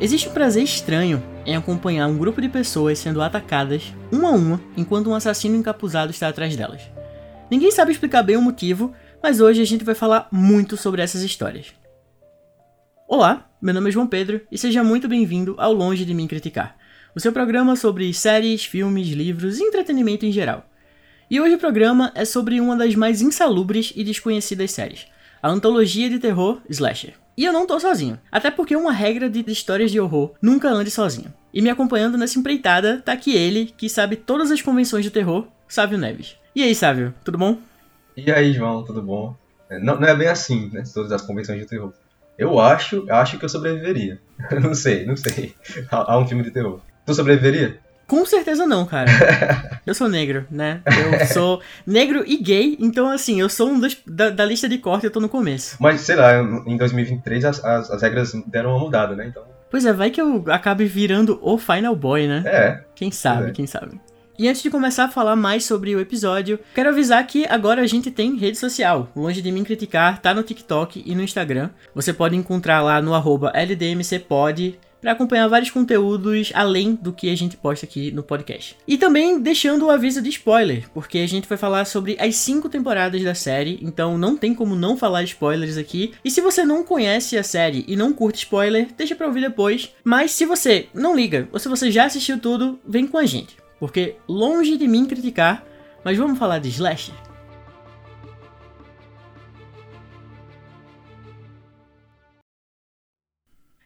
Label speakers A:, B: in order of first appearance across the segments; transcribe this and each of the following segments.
A: Existe um prazer estranho em acompanhar um grupo de pessoas sendo atacadas, uma a uma, enquanto um assassino encapuzado está atrás delas. Ninguém sabe explicar bem o motivo, mas hoje a gente vai falar muito sobre essas histórias. Olá, meu nome é João Pedro e seja muito bem-vindo ao Longe de Mim Criticar, o seu programa sobre séries, filmes, livros e entretenimento em geral. E hoje o programa é sobre uma das mais insalubres e desconhecidas séries, a antologia de terror Slasher. E eu não tô sozinho. Até porque uma regra de histórias de horror nunca ande sozinho. E me acompanhando nessa empreitada tá aqui ele, que sabe todas as convenções de terror, Sávio Neves. E aí, Sávio, tudo bom?
B: E aí, João, tudo bom? É, não, não é bem assim, né? Todas as convenções de terror. Eu acho, acho que eu sobreviveria. não sei, não sei. A, a um filme de terror. Tu sobreviveria?
A: Com certeza não, cara. eu sou negro, né? Eu sou negro e gay, então assim, eu sou um dos da, da lista de corte, eu tô no começo.
B: Mas sei lá, em 2023 as, as, as, regras deram uma mudada, né? Então.
A: Pois é, vai que eu acabe virando o Final Boy, né?
B: É.
A: Quem sabe, é. quem sabe. E antes de começar a falar mais sobre o episódio, quero avisar que agora a gente tem rede social. Longe de mim criticar, tá no TikTok e no Instagram. Você pode encontrar lá no arroba LDMCpod para acompanhar vários conteúdos além do que a gente posta aqui no podcast. E também deixando o aviso de spoiler, porque a gente vai falar sobre as cinco temporadas da série, então não tem como não falar spoilers aqui. E se você não conhece a série e não curte spoiler, deixa pra ouvir depois. Mas se você não liga, ou se você já assistiu tudo, vem com a gente. Porque longe de mim criticar, mas vamos falar de slasher?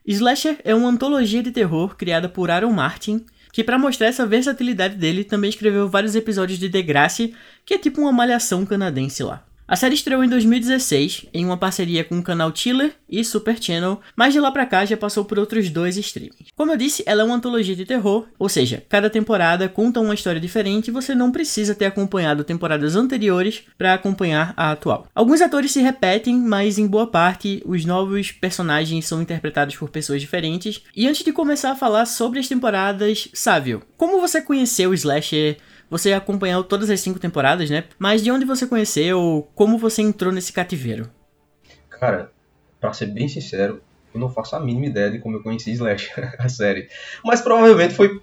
A: Slasher é uma antologia de terror criada por Aaron Martin, que para mostrar essa versatilidade dele também escreveu vários episódios de Degrassi, que é tipo uma malhação canadense lá. A série estreou em 2016, em uma parceria com o canal Chiller e Super Channel, mas de lá pra cá já passou por outros dois streamings. Como eu disse, ela é uma antologia de terror, ou seja, cada temporada conta uma história diferente e você não precisa ter acompanhado temporadas anteriores para acompanhar a atual. Alguns atores se repetem, mas em boa parte os novos personagens são interpretados por pessoas diferentes. E antes de começar a falar sobre as temporadas, Sávio, como você conheceu o Slasher você acompanhou todas as cinco temporadas, né? Mas de onde você conheceu? Como você entrou nesse cativeiro?
B: Cara, pra ser bem sincero, eu não faço a mínima ideia de como eu conheci Slash, a série. Mas provavelmente foi,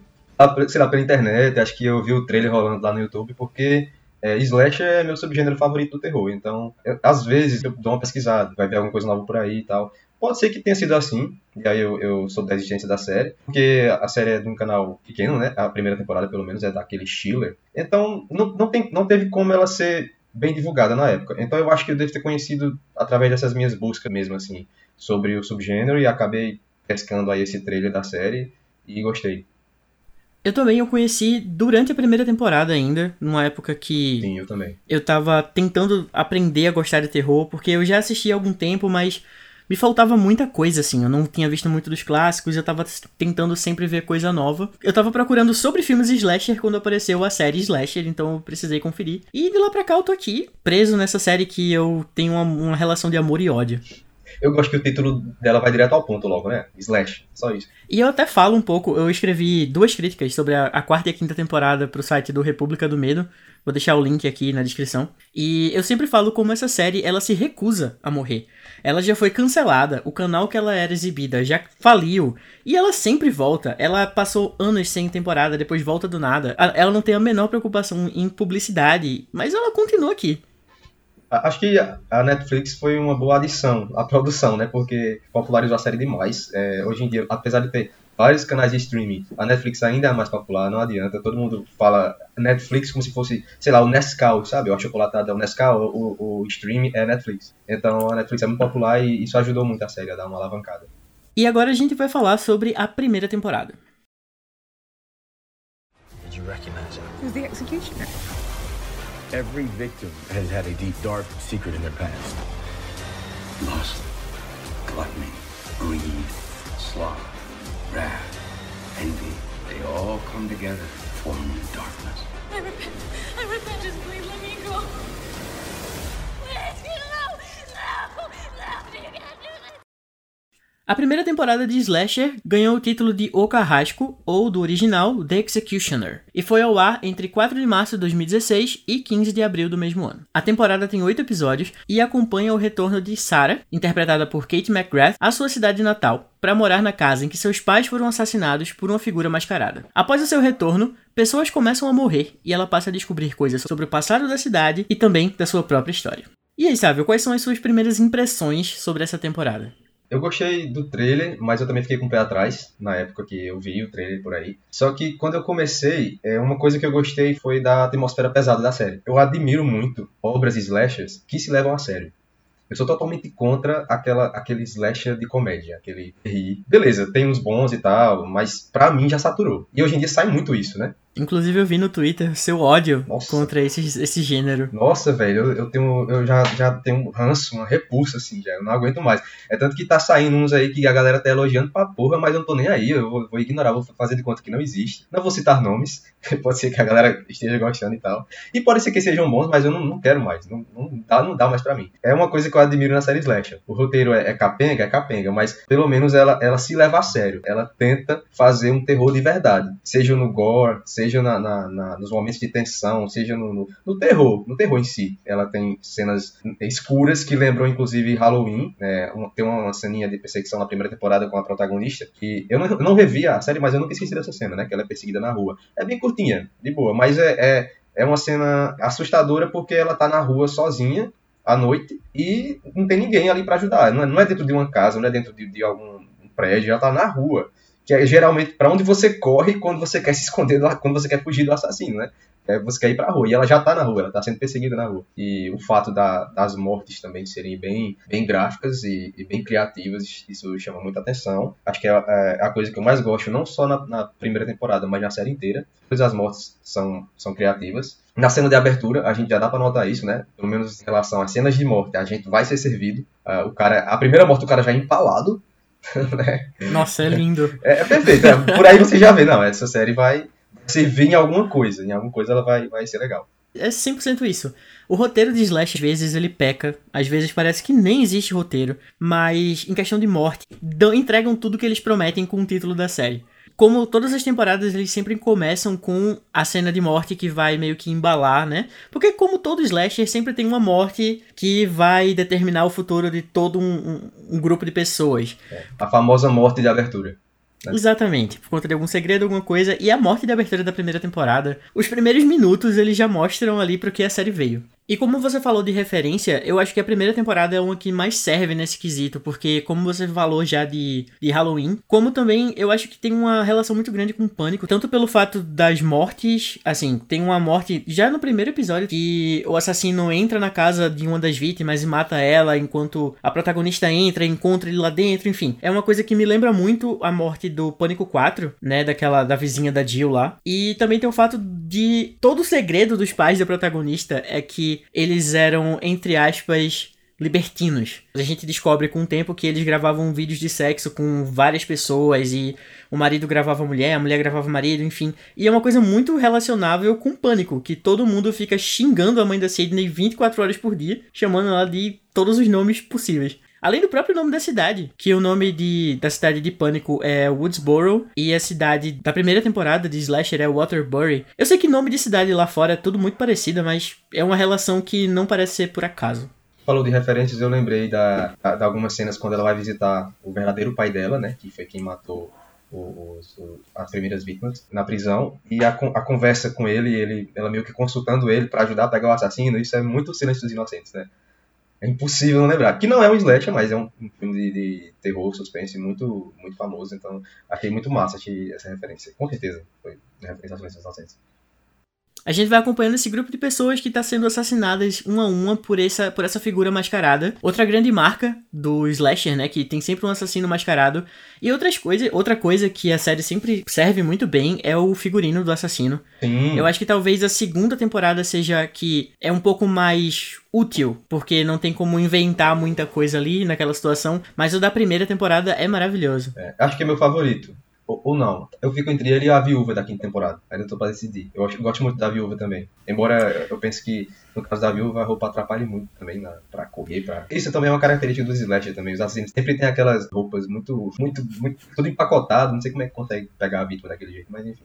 B: sei lá, pela internet, acho que eu vi o trailer rolando lá no YouTube, porque é, Slash é meu subgênero favorito do terror, então eu, às vezes eu dou uma pesquisada, vai ver alguma coisa nova por aí e tal. Pode ser que tenha sido assim, e aí eu, eu sou da existência da série, porque a série é de um canal pequeno, né? A primeira temporada, pelo menos, é daquele Schiller. Então, não, não, tem, não teve como ela ser bem divulgada na época. Então, eu acho que eu devo ter conhecido através dessas minhas buscas mesmo, assim, sobre o subgênero, e acabei pescando aí esse trailer da série e gostei.
A: Eu também eu conheci durante a primeira temporada ainda, numa época que.
B: Sim, eu também.
A: Eu tava tentando aprender a gostar de terror, porque eu já assisti há algum tempo, mas me faltava muita coisa, assim. Eu não tinha visto muito dos clássicos, eu tava tentando sempre ver coisa nova. Eu tava procurando sobre filmes slasher quando apareceu a série Slasher, então eu precisei conferir. E de lá pra cá eu tô aqui, preso nessa série que eu tenho uma, uma relação de amor e ódio.
B: Eu gosto que o título dela vai direto ao ponto logo, né? Slash, só isso.
A: E eu até falo um pouco, eu escrevi duas críticas sobre a, a quarta e a quinta temporada pro site do República do Medo. Vou deixar o link aqui na descrição. E eu sempre falo como essa série, ela se recusa a morrer. Ela já foi cancelada, o canal que ela era exibida já faliu, e ela sempre volta. Ela passou anos sem temporada, depois volta do nada. Ela não tem a menor preocupação em publicidade, mas ela continua aqui.
B: Acho que a Netflix foi uma boa adição à produção, né? Porque popularizou a série demais. É, hoje em dia, apesar de ter vários canais de streaming, a Netflix ainda é mais popular, não adianta. Todo mundo fala Netflix como se fosse, sei lá, o Nescau, sabe? O chocolatado é o Nescau, o, o streaming é Netflix. Então a Netflix é muito popular e isso ajudou muito a série a dar uma alavancada.
A: E agora a gente vai falar sobre a primeira temporada. Did you recognize him? He was the executioner. Every victim has had a deep, dark secret in their past. Lust, gluttony, greed, sloth, wrath, envy. They all come together, forming darkness. I repent. I repent. Just please let me go. A primeira temporada de Slasher ganhou o título de O Carrasco, ou do original The Executioner, e foi ao ar entre 4 de março de 2016 e 15 de abril do mesmo ano. A temporada tem oito episódios e acompanha o retorno de Sarah, interpretada por Kate McGrath, à sua cidade natal, para morar na casa em que seus pais foram assassinados por uma figura mascarada. Após o seu retorno, pessoas começam a morrer e ela passa a descobrir coisas sobre o passado da cidade e também da sua própria história. E aí, Sávio, quais são as suas primeiras impressões sobre essa temporada?
B: Eu gostei do trailer, mas eu também fiquei com o pé atrás na época que eu vi o trailer por aí. Só que quando eu comecei, é, uma coisa que eu gostei foi da atmosfera pesada da série. Eu admiro muito obras slashers que se levam a sério. Eu sou totalmente contra aquela, aquele slasher de comédia, aquele Beleza, tem uns bons e tal, mas pra mim já saturou. E hoje em dia sai muito isso, né?
A: Inclusive eu vi no Twitter seu ódio Nossa. contra esse, esse gênero.
B: Nossa, velho, eu, eu, tenho, eu já, já tenho um ranço, uma repulsa, assim, já. Eu não aguento mais. É tanto que tá saindo uns aí que a galera tá elogiando pra porra, mas eu não tô nem aí. Eu vou, vou ignorar, vou fazer de conta que não existe. Não vou citar nomes. pode ser que a galera esteja gostando e tal. E pode ser que sejam bons, mas eu não, não quero mais. Não, não, dá, não dá mais pra mim. É uma coisa que eu admiro na série Slasher. O roteiro é, é capenga, é capenga, mas pelo menos ela, ela se leva a sério. Ela tenta fazer um terror de verdade. Seja no gore, seja na, na, na nos momentos de tensão, seja no, no, no, terror, no terror em si. Ela tem cenas escuras que lembram inclusive Halloween. Né? tem uma ceninha de perseguição na primeira temporada com a protagonista que eu não, não revi a série, mas eu nunca esqueci dessa cena, né? Que ela é perseguida na rua. É bem curtinha, de boa, mas é, é, é uma cena assustadora porque ela tá na rua sozinha à noite e não tem ninguém ali para ajudar. Não é, não é, dentro de uma casa, não é dentro de, de algum prédio, ela tá na rua que é geralmente para onde você corre quando você quer se esconder, do, quando você quer fugir do assassino, né? É, você quer ir pra rua. E ela já tá na rua, ela tá sendo perseguida na rua. E o fato da, das mortes também serem bem, bem gráficas e, e, bem criativas, isso chama muita atenção. Acho que é, é a coisa que eu mais gosto, não só na, na, primeira temporada, mas na série inteira. Pois as mortes são, são criativas. Na cena de abertura, a gente já dá pra notar isso, né? Pelo menos em relação às cenas de morte, a gente vai ser servido. Uh, o cara, a primeira morte, o cara já é empalado?
A: Nossa, é lindo.
B: É, é perfeito. É, por aí você já vê, não, essa série vai servir em alguma coisa. Em alguma coisa ela vai, vai ser legal.
A: É 100% isso. O roteiro de Slash, às vezes, ele peca. Às vezes parece que nem existe roteiro. Mas, em questão de morte, dão, entregam tudo que eles prometem com o título da série como todas as temporadas, eles sempre começam com a cena de morte que vai meio que embalar, né? Porque, como todo slasher, sempre tem uma morte que vai determinar o futuro de todo um, um, um grupo de pessoas.
B: É, a famosa morte de abertura.
A: Né? Exatamente, por conta de algum segredo, alguma coisa. E a morte de abertura da primeira temporada, os primeiros minutos eles já mostram ali pro que a série veio. E como você falou de referência, eu acho que a primeira temporada é uma que mais serve nesse quesito, porque como você falou já de, de Halloween, como também eu acho que tem uma relação muito grande com o Pânico, tanto pelo fato das mortes, assim, tem uma morte já no primeiro episódio que o assassino entra na casa de uma das vítimas e mata ela enquanto a protagonista entra, encontra ele lá dentro, enfim. É uma coisa que me lembra muito a morte do Pânico 4, né, daquela da vizinha da Jill lá. E também tem o fato de todo o segredo dos pais da protagonista é que eles eram, entre aspas, libertinos. A gente descobre com o tempo que eles gravavam vídeos de sexo com várias pessoas e o marido gravava a mulher, a mulher gravava o marido, enfim. E é uma coisa muito relacionável com pânico, que todo mundo fica xingando a mãe da Sidney 24 horas por dia, chamando ela de todos os nomes possíveis. Além do próprio nome da cidade, que o nome de, da cidade de Pânico é Woodsboro e a cidade da primeira temporada de Slasher é Waterbury. Eu sei que nome de cidade lá fora é tudo muito parecido, mas é uma relação que não parece ser por acaso.
B: Falou de referências, eu lembrei da, da, de algumas cenas quando ela vai visitar o verdadeiro pai dela, né, que foi quem matou as primeiras vítimas na prisão e a, a conversa com ele, ele, ela meio que consultando ele para ajudar a pegar o assassino, isso é muito Silêncio dos Inocentes, né? É impossível não lembrar. Que não é um slasher, mas é um, filme de, de, terror, suspense muito, muito famoso. Então, achei muito massa achei essa referência. Com certeza foi referência aos Silêncios Inocentes.
A: A gente vai acompanhando esse grupo de pessoas que está sendo assassinadas uma a uma por essa, por essa figura mascarada. Outra grande marca do slasher, né, que tem sempre um assassino mascarado. E outras coisas, outra coisa que a série sempre serve muito bem é o figurino do assassino.
B: Sim.
A: Eu acho que talvez a segunda temporada seja que é um pouco mais útil, porque não tem como inventar muita coisa ali naquela situação, mas o da primeira temporada é maravilhoso.
B: É, acho que é meu favorito ou, ou, não. Eu fico entre ele e a viúva da quinta temporada. Ainda tô pra decidir. Eu, eu gosto muito da viúva também. Embora eu pense que, no caso da viúva, a roupa atrapalhe muito também na, pra correr, pra... Isso também é uma característica dos slasher também. Os assassinos sempre tem aquelas roupas muito, muito, muito... Tudo empacotado, não sei como é que consegue pegar a vítima daquele jeito, mas enfim.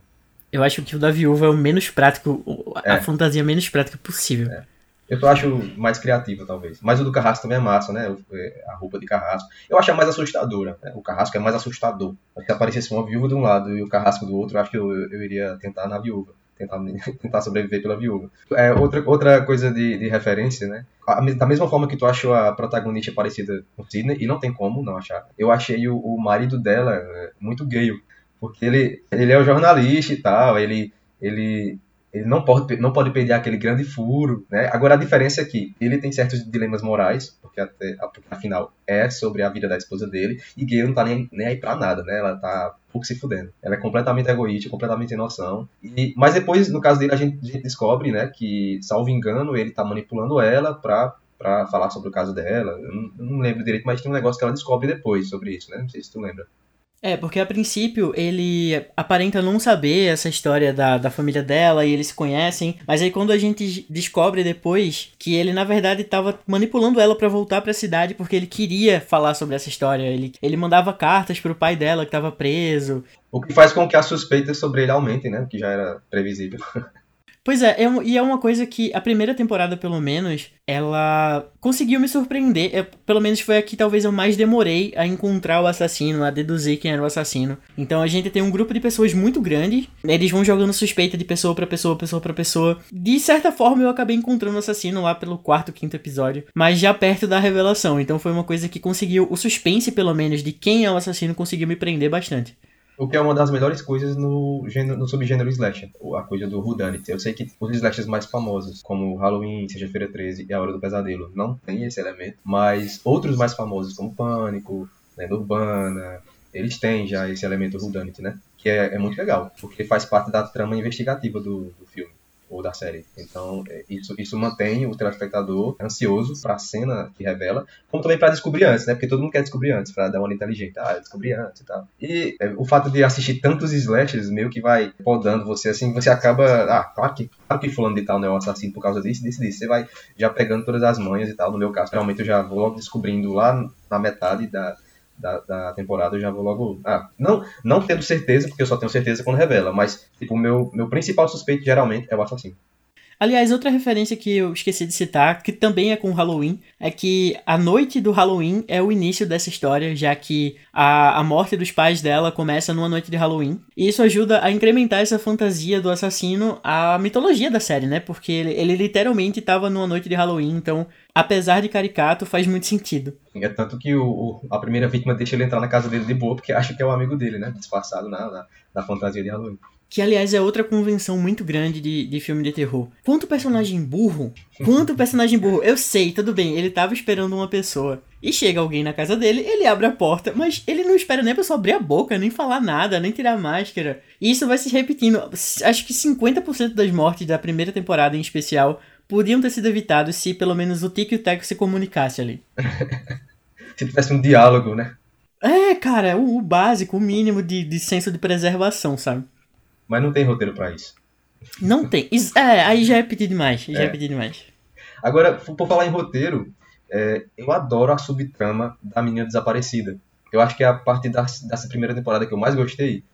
A: Eu acho que o da viúva é o menos prático, a é. fantasia menos prática possível.
B: É. Eu acho mais criativa, talvez. Mas o do Carrasco também é massa, né? É, a roupa de Carrasco. Eu acho a mais assustadora. Né? O Carrasco é mais assustador. Se aparecesse uma viúva de um lado e o Carrasco do outro, eu acho que eu, eu iria tentar na viúva. Tentar, tentar sobreviver pela viúva. É, outra, outra coisa de, de referência, né? Da mesma forma que tu achou a protagonista parecida com Sidney, e não tem como não achar, eu achei o, o marido dela é, muito gay. Porque ele, ele é o jornalista e tal, ele, ele ele não pode, não pode perder aquele grande furo, né? Agora a diferença é que ele tem certos dilemas morais, porque até, afinal é sobre a vida da esposa dele, e Gale não tá nem, nem aí pra nada, né? Ela tá pouco se fudendo. Ela é completamente egoísta, completamente sem noção. E, mas depois, no caso dele, a gente, a gente descobre, né, que, salvo engano, ele tá manipulando ela pra para falar sobre o caso dela. Eu não, eu não, lembro direito, mas tem um negócio que ela descobre depois sobre isso, né? Não sei se tu lembra.
A: É, porque a princípio ele aparenta não saber essa história da, da família dela e eles se conhecem, mas aí quando a gente descobre depois que ele na verdade estava manipulando ela para voltar para a cidade porque ele queria falar sobre essa história, ele, ele mandava cartas pro pai dela que estava preso.
B: O que faz com que as suspeitas sobre ele aumentem, né? Que já era previsível.
A: Pois é, é, e é uma coisa que a primeira temporada, pelo menos, ela conseguiu me surpreender. É, pelo menos foi a que talvez eu mais demorei a encontrar o assassino, a deduzir quem era o assassino. Então a gente tem um grupo de pessoas muito grande, eles vão jogando suspeita de pessoa para pessoa, pessoa para pessoa. De certa forma eu acabei encontrando o assassino lá pelo quarto, quinto episódio, mas já perto da revelação. Então foi uma coisa que conseguiu, o suspense pelo menos de quem é o assassino conseguiu me prender bastante.
B: O que é uma das melhores coisas no, gênero, no subgênero slasher, a coisa do whodunit. Eu sei que os slashers mais famosos, como Halloween, Sexta-feira 13 e A Hora do Pesadelo, não tem esse elemento, mas outros mais famosos, como Pânico, Lenda Urbana, eles têm já esse elemento whodunit, né? Que é, é muito legal, porque faz parte da trama investigativa do, do filme ou da série. Então, é, isso, isso mantém o telespectador ansioso para a cena que revela, como também para descobrir antes, né? Porque todo mundo quer descobrir antes, para dar uma inteligente. Ah, descobrir antes e tal. E é, o fato de assistir tantos slashers meio que vai podando você, assim, você acaba. Ah, claro que, claro que fulano de tal não é um assassino por causa disso, disso, disso. Você vai já pegando todas as manhas e tal. No meu caso, realmente eu já vou logo descobrindo lá na metade da, da, da, temporada, eu já vou logo. Ah, não, não tendo certeza, porque eu só tenho certeza quando revela, mas, tipo, o meu, meu principal suspeito geralmente é o assassino.
A: Aliás, outra referência que eu esqueci de citar, que também é com Halloween, é que a noite do Halloween é o início dessa história, já que a, a morte dos pais dela começa numa noite de Halloween. E isso ajuda a incrementar essa fantasia do assassino à mitologia da série, né? Porque ele, ele literalmente estava numa noite de Halloween, então, apesar de caricato, faz muito sentido.
B: É tanto que o, o, a primeira vítima deixa ele entrar na casa dele de boa, porque acha que é o amigo dele, né? Disfarçado na, na, na fantasia de Halloween.
A: Que, aliás, é outra convenção muito grande de, de filme de terror. Quanto personagem burro, quanto personagem burro. Eu sei, tudo bem, ele tava esperando uma pessoa. E chega alguém na casa dele, ele abre a porta, mas ele não espera nem a pessoa abrir a boca, nem falar nada, nem tirar a máscara. E isso vai se repetindo. Acho que 50% das mortes da primeira temporada em especial podiam ter sido evitados se pelo menos o Tico e o Teco se comunicasse ali.
B: se tivesse um diálogo, né?
A: É, cara, o, o básico, o mínimo de, de senso de preservação, sabe?
B: Mas não tem roteiro para isso.
A: Não tem. É, aí já é pedir demais. Já é, é pedir demais.
B: Agora, por falar em roteiro, é, eu adoro a subtrama da menina desaparecida. Eu acho que é a parte da, dessa primeira temporada que eu mais gostei.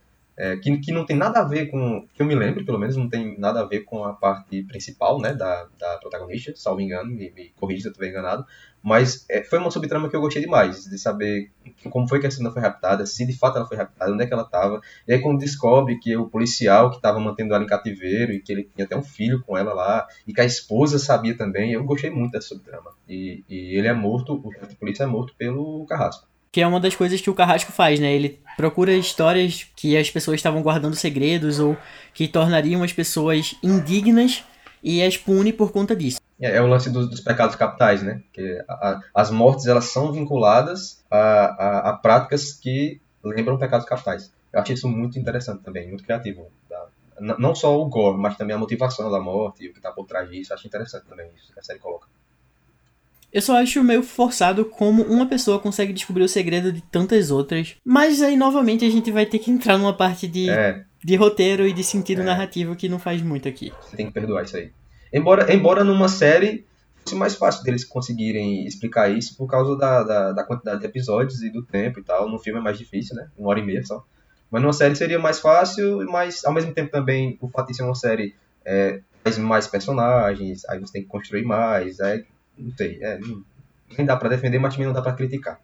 B: É, que, que não tem nada a ver com. Que eu me lembro, pelo menos, não tem nada a ver com a parte principal, né? Da, da protagonista, salvo engano, me, me corrija se eu estiver enganado. Mas é, foi uma subtrama que eu gostei demais, de saber como foi que a Celina foi raptada, se de fato ela foi raptada, onde é que ela estava. E aí quando descobre que o policial que estava mantendo ela em cativeiro e que ele tinha até um filho com ela lá, e que a esposa sabia também, eu gostei muito dessa subtrama. E, e ele é morto, o chefe de polícia é morto pelo Carrasco.
A: Que é uma das coisas que o Carrasco faz, né? Ele procura histórias que as pessoas estavam guardando segredos ou que tornariam as pessoas indignas e as pune por conta disso.
B: É, é o lance dos, dos, pecados capitais, né? Que a, a, as mortes elas são vinculadas a, a, práticas que lembram pecados capitais. Eu achei isso muito interessante também, muito criativo. Da, não só o gore, mas também a motivação da morte e o que está por trás disso. Eu acho interessante também isso que a série coloca.
A: Eu só acho meio forçado como uma pessoa consegue descobrir o segredo de tantas outras. Mas aí, novamente, a gente vai ter que entrar numa parte de, é. de roteiro e de sentido é. narrativo que não faz muito aqui.
B: Você tem que perdoar isso aí. Embora, embora numa série fosse mais fácil deles conseguirem explicar isso por causa da, da, da, quantidade de episódios e do tempo e tal. No filme é mais difícil, né? Uma hora e meia só. Mas numa série seria mais fácil, mas ao mesmo tempo também o fato de ser uma série é, faz mais personagens, aí você tem que construir mais, aí, não sei, é, não, nem dá para defender, mas também não dá para criticar.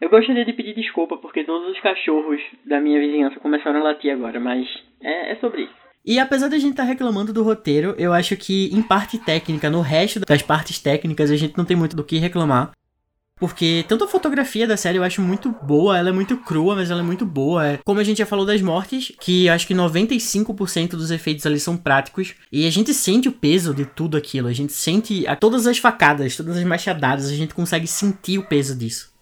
A: Eu gostaria de pedir desculpa porque todos os cachorros da minha vizinhança começaram a latir agora, mas é, é sobre isso. E apesar da gente estar tá reclamando do roteiro, eu acho que em parte técnica, no resto das partes técnicas, a gente não tem muito do que reclamar. Porque tanto a fotografia da série eu acho muito boa, ela é muito crua, mas ela é muito boa. É, como a gente já falou das mortes, que acho que 95% dos efeitos ali são práticos. E a gente sente o peso de tudo aquilo. A gente sente a, todas as facadas, todas as machadadas, a gente consegue sentir o peso disso.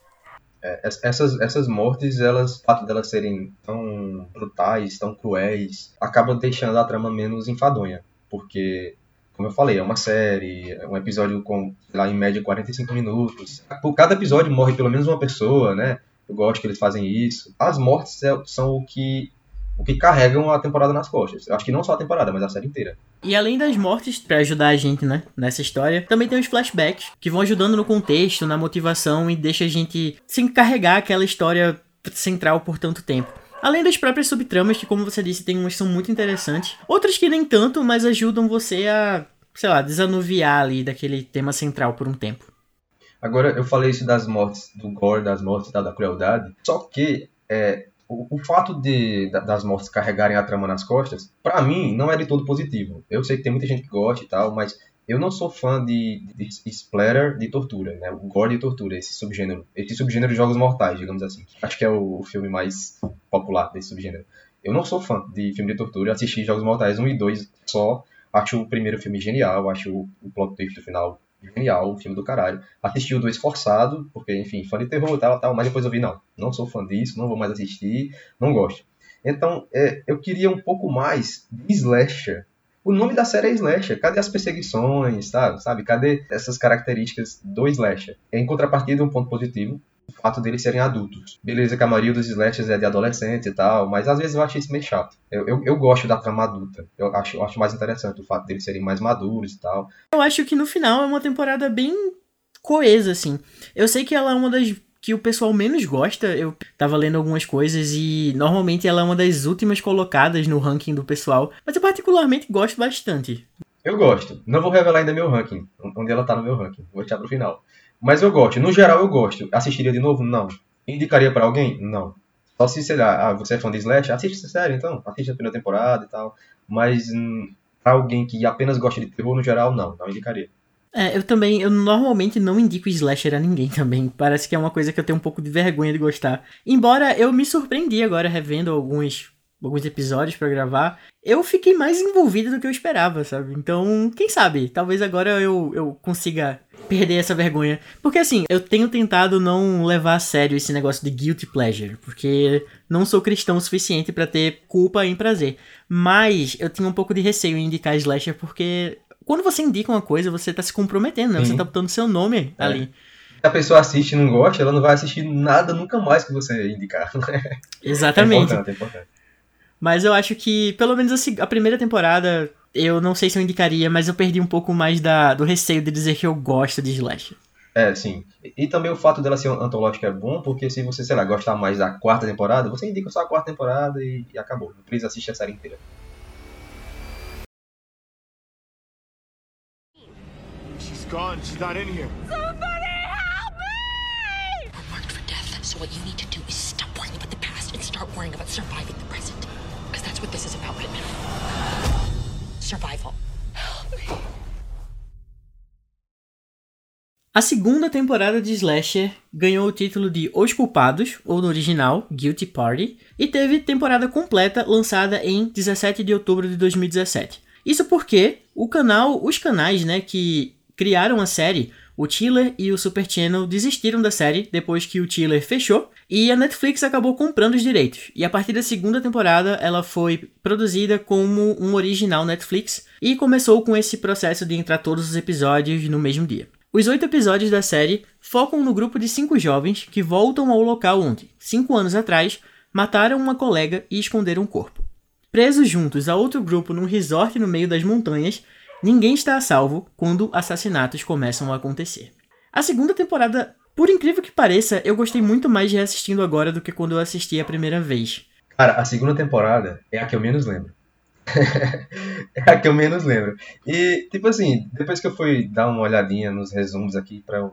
B: É, essas, essas mortes, elas, o fato delas serem tão brutais, tão cruéis, acaba deixando a trama menos enfadonha. Porque como eu falei, é uma série, é um episódio com, lá, em média 45 minutos. Por cada episódio morre pelo menos uma pessoa, né? Eu gosto que eles fazem isso. As mortes é, são o que o que carregam a temporada nas costas. Eu acho que não só a temporada, mas a série inteira.
A: E além das mortes, para ajudar a gente, né, nessa história, também tem os flashbacks, que vão ajudando no contexto, na motivação e deixa a gente se encarregar aquela história central por tanto tempo. Além das próprias subtramas, que como você disse, tem umas que são muito interessantes. Outras que nem tanto, mas ajudam você a, sei lá, desanuviar ali daquele tema central por um tempo.
B: Agora, eu falei isso das mortes, do gore, das mortes da, da crueldade. Só que é, o, o, fato de, das mortes carregarem a trama nas costas, para mim, não é de todo positivo. Eu sei que tem muita gente que gosta e tal, mas eu não sou fã de, de, de splatter de tortura, né? O gore de tortura, esse subgênero. Esse subgênero de jogos mortais, digamos assim. Acho que é o, o filme mais popular desse subgênero. Eu não sou fã de filme de tortura. Assisti Jogos Mortais 1 e 2 só. Acho o primeiro filme genial. Acho o, o plot twist do final genial. O filme do caralho. Assisti o 2 forçado, porque, enfim, fã de terror e tal, tal. Mas depois eu vi, não. Não sou fã disso. Não vou mais assistir. Não gosto. Então, é, eu queria um pouco mais de slasher o nome da série é Slasher. Cadê as perseguições, sabe? sabe? Cadê essas características do Slasher? Em contrapartida, um ponto positivo, o fato deles serem adultos. Beleza que a maioria dos slashers é de adolescente e tal, mas às vezes eu acho isso meio chato. Eu, eu, eu gosto da trama adulta. Eu acho, eu acho mais interessante o fato deles serem mais maduros e tal.
A: Eu acho que no final é uma temporada bem coesa, assim. Eu sei que ela é uma das que o pessoal menos gosta. Eu tava lendo algumas coisas e normalmente ela é uma das últimas colocadas no ranking do pessoal, mas eu particularmente gosto bastante.
B: Eu gosto. Não vou revelar ainda meu ranking, onde ela tá no meu ranking. Vou deixar pro final. Mas eu gosto. No geral, eu gosto. Assistiria de novo? Não. Indicaria para alguém? Não. Só se, sei lá, ah, você é fã de Slash, assiste essa série então. Assiste a primeira temporada e tal. Mas hum, pra alguém que apenas gosta de terror, no geral, não. Não indicaria.
A: É, eu também, eu normalmente não indico slasher a ninguém também. Parece que é uma coisa que eu tenho um pouco de vergonha de gostar. Embora eu me surpreendi agora revendo alguns, alguns episódios para gravar, eu fiquei mais envolvido do que eu esperava, sabe? Então, quem sabe, talvez agora eu, eu consiga perder essa vergonha. Porque assim, eu tenho tentado não levar a sério esse negócio de guilty pleasure, porque não sou cristão o suficiente para ter culpa em prazer. Mas eu tinha um pouco de receio em indicar slasher porque quando você indica uma coisa, você tá se comprometendo, né? Sim. Você tá botando seu nome é. ali.
B: Se a pessoa assiste e não gosta, ela não vai assistir nada nunca mais que você indicar.
A: Exatamente. É importante, é importante. Mas eu acho que, pelo menos a, a, primeira temporada, eu não sei se eu indicaria, mas eu perdi um pouco mais da, do receio de dizer que eu gosto de Slash.
B: É, sim. E também o fato dela ser antológica é bom, porque se você, sei lá, gostar mais da quarta temporada, você indica só a quarta temporada e, e acabou. Não precisa assistir a série inteira. Gone. She's not in here. Somebody help me! We're marked for death, so what you need to do is stop worrying about the past and start worrying about surviving the present. Because that's what this is about right now. Survival. Help me.
A: A segunda temporada de Slasher ganhou o título de Os Culpados, ou no original, Guilty Party, e teve temporada completa lançada em 17 de outubro de 2017. Isso porque o canal, os canais, né, que criaram a série, o Tiller e o Super Channel desistiram da série depois que o Tiller fechou e a Netflix acabou comprando os direitos. E a partir da segunda temporada ela foi produzida como um original Netflix e começou com esse processo de entrar todos os episódios no mesmo dia. Os oito episódios da série focam no grupo de cinco jovens que voltam ao local onde, cinco anos atrás, mataram uma colega e esconderam o corpo. Presos juntos a outro grupo num resort no meio das montanhas, ninguém está a salvo quando assassinatos começam a acontecer. A segunda temporada, por incrível que pareça, eu gostei muito mais de assistindo agora do que quando eu assisti a primeira vez.
B: Cara, a segunda temporada é a que eu menos lembro. é a que eu menos lembro. E, tipo assim, depois que eu fui dar uma olhadinha nos resumos aqui pra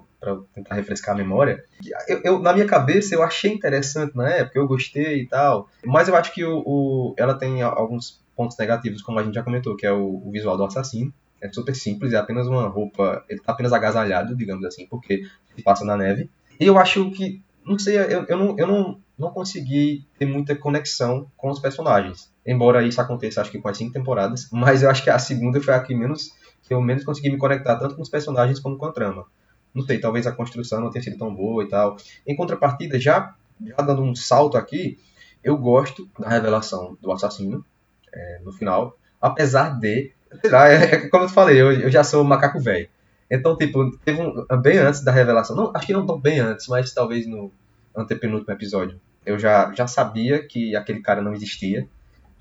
B: tentar refrescar a memória, eu, eu, na minha cabeça eu achei interessante na época, eu gostei e tal, mas eu acho que o, o ela tem alguns pontos negativos, como a gente já comentou, que é o, o visual do assassino. É super simples, é apenas uma roupa, ele tá apenas agasalhado, digamos assim, porque se passa na neve. E eu acho que, não sei, eu, eu, não, eu não, não consegui ter muita conexão com os personagens embora isso aconteça acho que com as cinco temporadas, mas eu acho que a segunda foi a que menos que eu menos consegui me conectar tanto com os personagens como com a trama. Não sei, talvez a construção não tenha sido tão boa e tal. Em contrapartida, já, já dando um salto aqui, eu gosto da revelação do assassino é, no final, apesar de, sei lá, é, é, como eu falei, eu, eu já sou macaco velho. Então, tipo, teve um, bem antes da revelação, não, acho que não tão bem antes, mas talvez no antepenúltimo episódio, eu já, já sabia que aquele cara não existia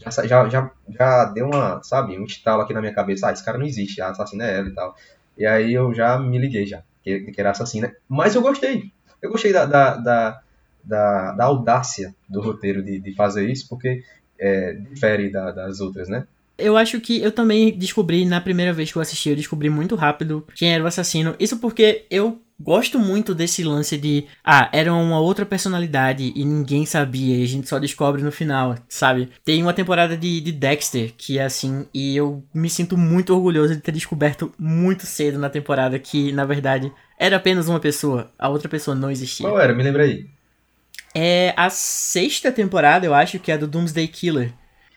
B: já, já, já, já deu uma, sabe, um estalo aqui na minha cabeça, ah, esse cara não existe, a assassina é ela e tal. E aí eu já me liguei já, que, que era assassina. Mas eu gostei. Eu gostei da, da, da, da, da audácia do roteiro de, de fazer isso, porque é, difere da, das outras, né?
A: Eu acho que eu também descobri, na primeira vez que eu assisti, eu descobri muito rápido quem era o assassino. Isso porque eu gosto muito desse lance de, ah, era uma outra personalidade e ninguém sabia e a gente só descobre no final, sabe? Tem uma temporada de, de Dexter que é assim, e eu me sinto muito orgulhoso de ter descoberto muito cedo na temporada que, na verdade, era apenas uma pessoa, a outra pessoa não existia.
B: Qual era? Me lembra aí.
A: É a sexta temporada, eu acho, que é do Doomsday Killer.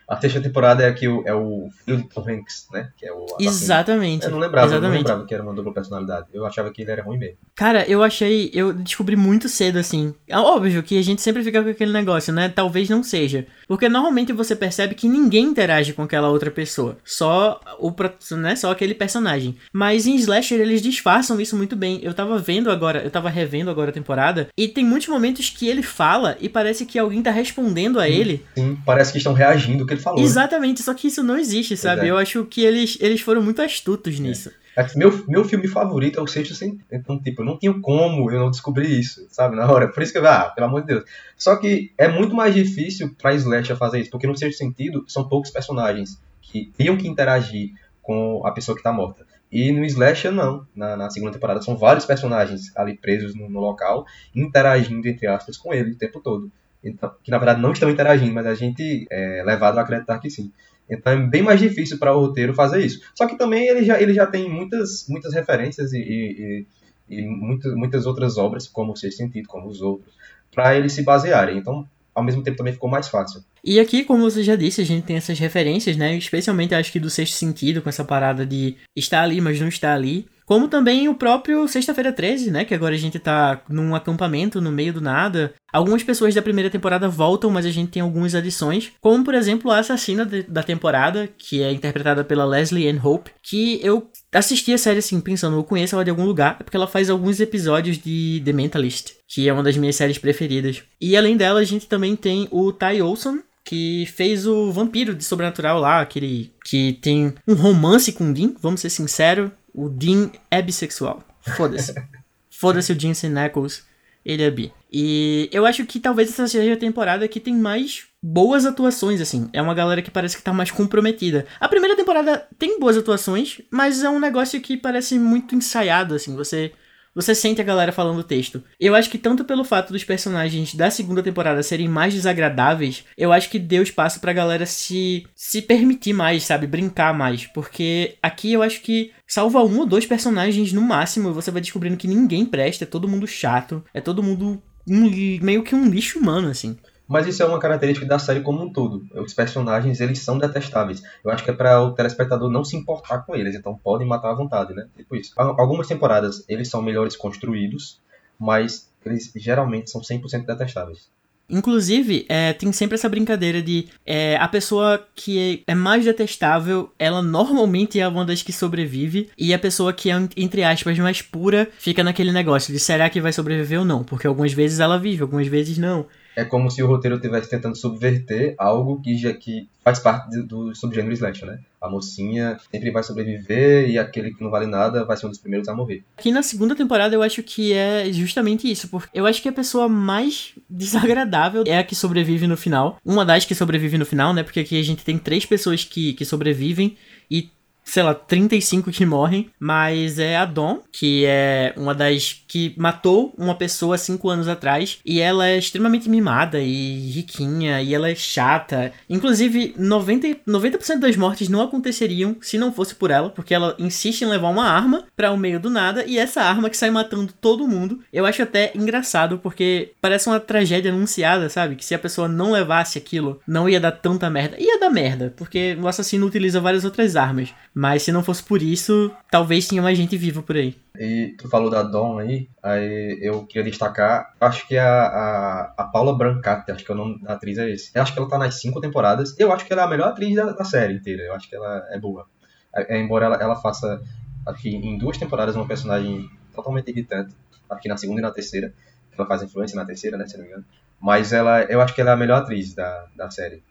B: A sexta temporada é, que o, é o filho do Tom Hanks, né? Que é o
A: Exatamente.
B: Eu não lembrava,
A: exatamente.
B: Eu não lembrava que era uma dupla personalidade. Eu achava que ele era ruim mesmo.
A: Cara, eu achei. Eu descobri muito cedo, assim. É óbvio que a gente sempre fica com aquele negócio, né? Talvez não seja. Porque normalmente você percebe que ninguém interage com aquela outra pessoa. Só o né? Só aquele personagem. Mas em Slasher eles disfarçam isso muito bem. Eu tava vendo agora, eu tava revendo agora a temporada. E tem muitos momentos que ele fala e parece que alguém tá respondendo a ele.
B: Sim, parece que estão reagindo que ele falou.
A: Né? Exatamente, só que isso não existe, sabe? É. Eu acho que eles, eles foram muito astutos nisso.
B: É. Meu, meu filme favorito é o Sexto Sentido. Então, tipo, eu não tinha como eu não descobrir isso, sabe? Na hora. Por isso que eu, ah, pelo amor de Deus. Só que é muito mais difícil pra Slasher fazer isso, porque no Sexto Sentido são poucos personagens que teriam que interagir com a pessoa que tá morta. E no Slasher, não. Na, na segunda temporada, são vários personagens ali presos no, no local, interagindo, entre aspas, com ele o tempo todo. Então, que na verdade não estão interagindo, mas a gente é levado a acreditar que sim. Então é bem mais difícil para o roteiro fazer isso. Só que também ele já, ele já tem muitas, muitas referências e, e, e, muitas, muitas outras obras, como o Sexto Sentido, como os outros, para eles se basearem. Então, ao mesmo tempo, também ficou mais fácil.
A: E aqui, como você já disse, a gente tem essas referências, né? Especialmente acho que do Sexto Sentido, com essa parada de estar ali, mas não estar ali. Como também o próprio Sexta-feira 13, né? Que agora a gente tá num acampamento no meio do nada. Algumas pessoas da primeira temporada voltam, mas a gente tem algumas adições. Como, por exemplo, a assassina de, da temporada, que é interpretada pela Leslie Ann Hope. Que eu assisti a série assim, pensando, eu conheço ela de algum lugar, porque ela faz alguns episódios de The Mentalist, que é uma das minhas séries preferidas. E além dela, a gente também tem o Ty Olson, que fez o vampiro de Sobrenatural lá, aquele que tem um romance com o Dean, vamos ser sinceros, o Dean é bissexual. Foda-se. Foda-se o Jensen Ackles, ele é bi. E eu acho que talvez essa seja a temporada que tem mais boas atuações, assim. É uma galera que parece que tá mais comprometida. A primeira temporada tem boas atuações, mas é um negócio que parece muito ensaiado, assim. Você você sente a galera falando o texto. Eu acho que tanto pelo fato dos personagens da segunda temporada serem mais desagradáveis, eu acho que deu espaço pra galera se se permitir mais, sabe, brincar mais, porque aqui eu acho que salva um ou dois personagens no máximo e você vai descobrindo que ninguém presta, é todo mundo chato, é todo mundo um, meio que um lixo humano assim.
B: Mas isso é uma característica da série como um todo. Os personagens, eles são detestáveis. Eu acho que é para o telespectador não se importar com eles, então podem matar à vontade, né? Tipo isso. Algumas temporadas, eles são melhores construídos, mas eles geralmente são 100% detestáveis.
A: Inclusive, é, tem sempre essa brincadeira de é, a pessoa que é, é mais detestável, ela normalmente é uma das que sobrevive, e a pessoa que é, entre aspas, mais pura, fica naquele negócio de será que vai sobreviver ou não? Porque algumas vezes ela vive, algumas vezes não.
B: É como se o roteiro estivesse tentando subverter algo que já que faz parte do, subgênero slasher, né? A mocinha sempre vai sobreviver e aquele que não vale nada vai ser um dos primeiros a morrer.
A: Aqui na segunda temporada eu acho que é justamente isso, porque eu acho que a pessoa mais desagradável é a que sobrevive no final. Uma das que sobrevive no final, né? Porque aqui a gente tem três pessoas que, que sobrevivem e sei lá, 35 que morrem, mas é a Dawn, que é uma das que matou uma pessoa cinco anos atrás, e ela é extremamente mimada e riquinha, e ela é chata. Inclusive, 90%, 90 das mortes não aconteceriam se não fosse por ela, porque ela insiste em levar uma arma para o meio do nada, e essa arma que sai matando todo mundo. Eu acho até engraçado, porque parece uma tragédia anunciada, sabe? Que se a pessoa não levasse aquilo, não ia dar tanta merda. Ia dar merda, porque o assassino utiliza várias outras armas. Mas se não fosse por isso, talvez tinha mais gente viva por aí.
B: E tu falou da Dawn aí, aí eu queria destacar, acho que a, a, a Paula Brancati, acho que é o nome da atriz é esse. Eu acho que ela tá nas cinco temporadas. Eu acho que ela é a melhor atriz da, da série inteira. Eu acho que ela é boa. É, embora ela, ela faça aqui em duas temporadas uma personagem totalmente irritante, aqui na segunda e na terceira. Ela faz influência na terceira, né, se não me engano. Mas ela, eu acho que ela é a melhor atriz da, da série.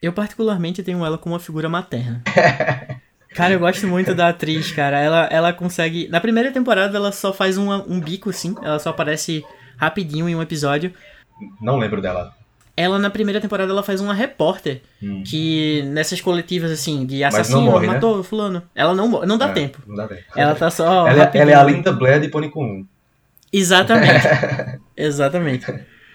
A: Eu particularmente tenho ela como uma figura materna. Cara, eu gosto muito da atriz, cara. Ela, ela consegue. Na primeira temporada, ela só faz um, um bico, assim. Ela só aparece rapidinho em um episódio.
B: Não lembro dela.
A: Ela, na primeira temporada, ela faz uma repórter. Hum. Que nessas coletivas, assim, de assassino, morre, né? matou né? fulano. Ela não morre. Não dá é, tempo.
B: Não dá tempo.
A: Ela tá só.
B: Ela, é, ela é a Linda Blair de Pânico 1.
A: Exatamente. Exatamente.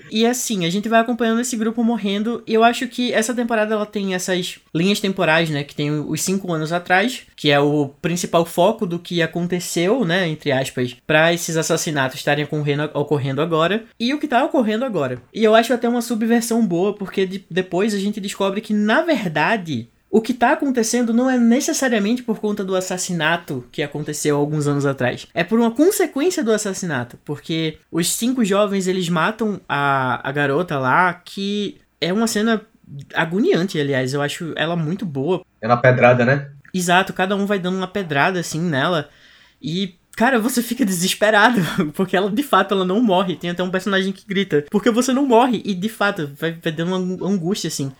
A: E assim, a gente vai acompanhando esse grupo morrendo. E eu acho que essa temporada ela tem essas linhas temporais, né? Que tem os cinco anos atrás, que é o principal foco do que aconteceu, né? Entre aspas, para esses assassinatos estarem ocorrendo, ocorrendo agora. E o que tá ocorrendo agora. E eu acho até uma subversão boa, porque de, depois a gente descobre que, na verdade, o que está acontecendo não é necessariamente por conta do assassinato que aconteceu alguns anos atrás. É por uma consequência do assassinato. Porque os cinco jovens eles matam a, a garota lá, que é uma cena agoniante, aliás. Eu acho ela muito boa.
B: É uma pedrada, né?
A: Exato, cada um vai dando uma pedrada assim nela. E Cara, você fica desesperado, porque ela de fato ela não morre. Tem até um personagem que grita, porque você não morre? E de fato, vai, vai dando uma angústia assim.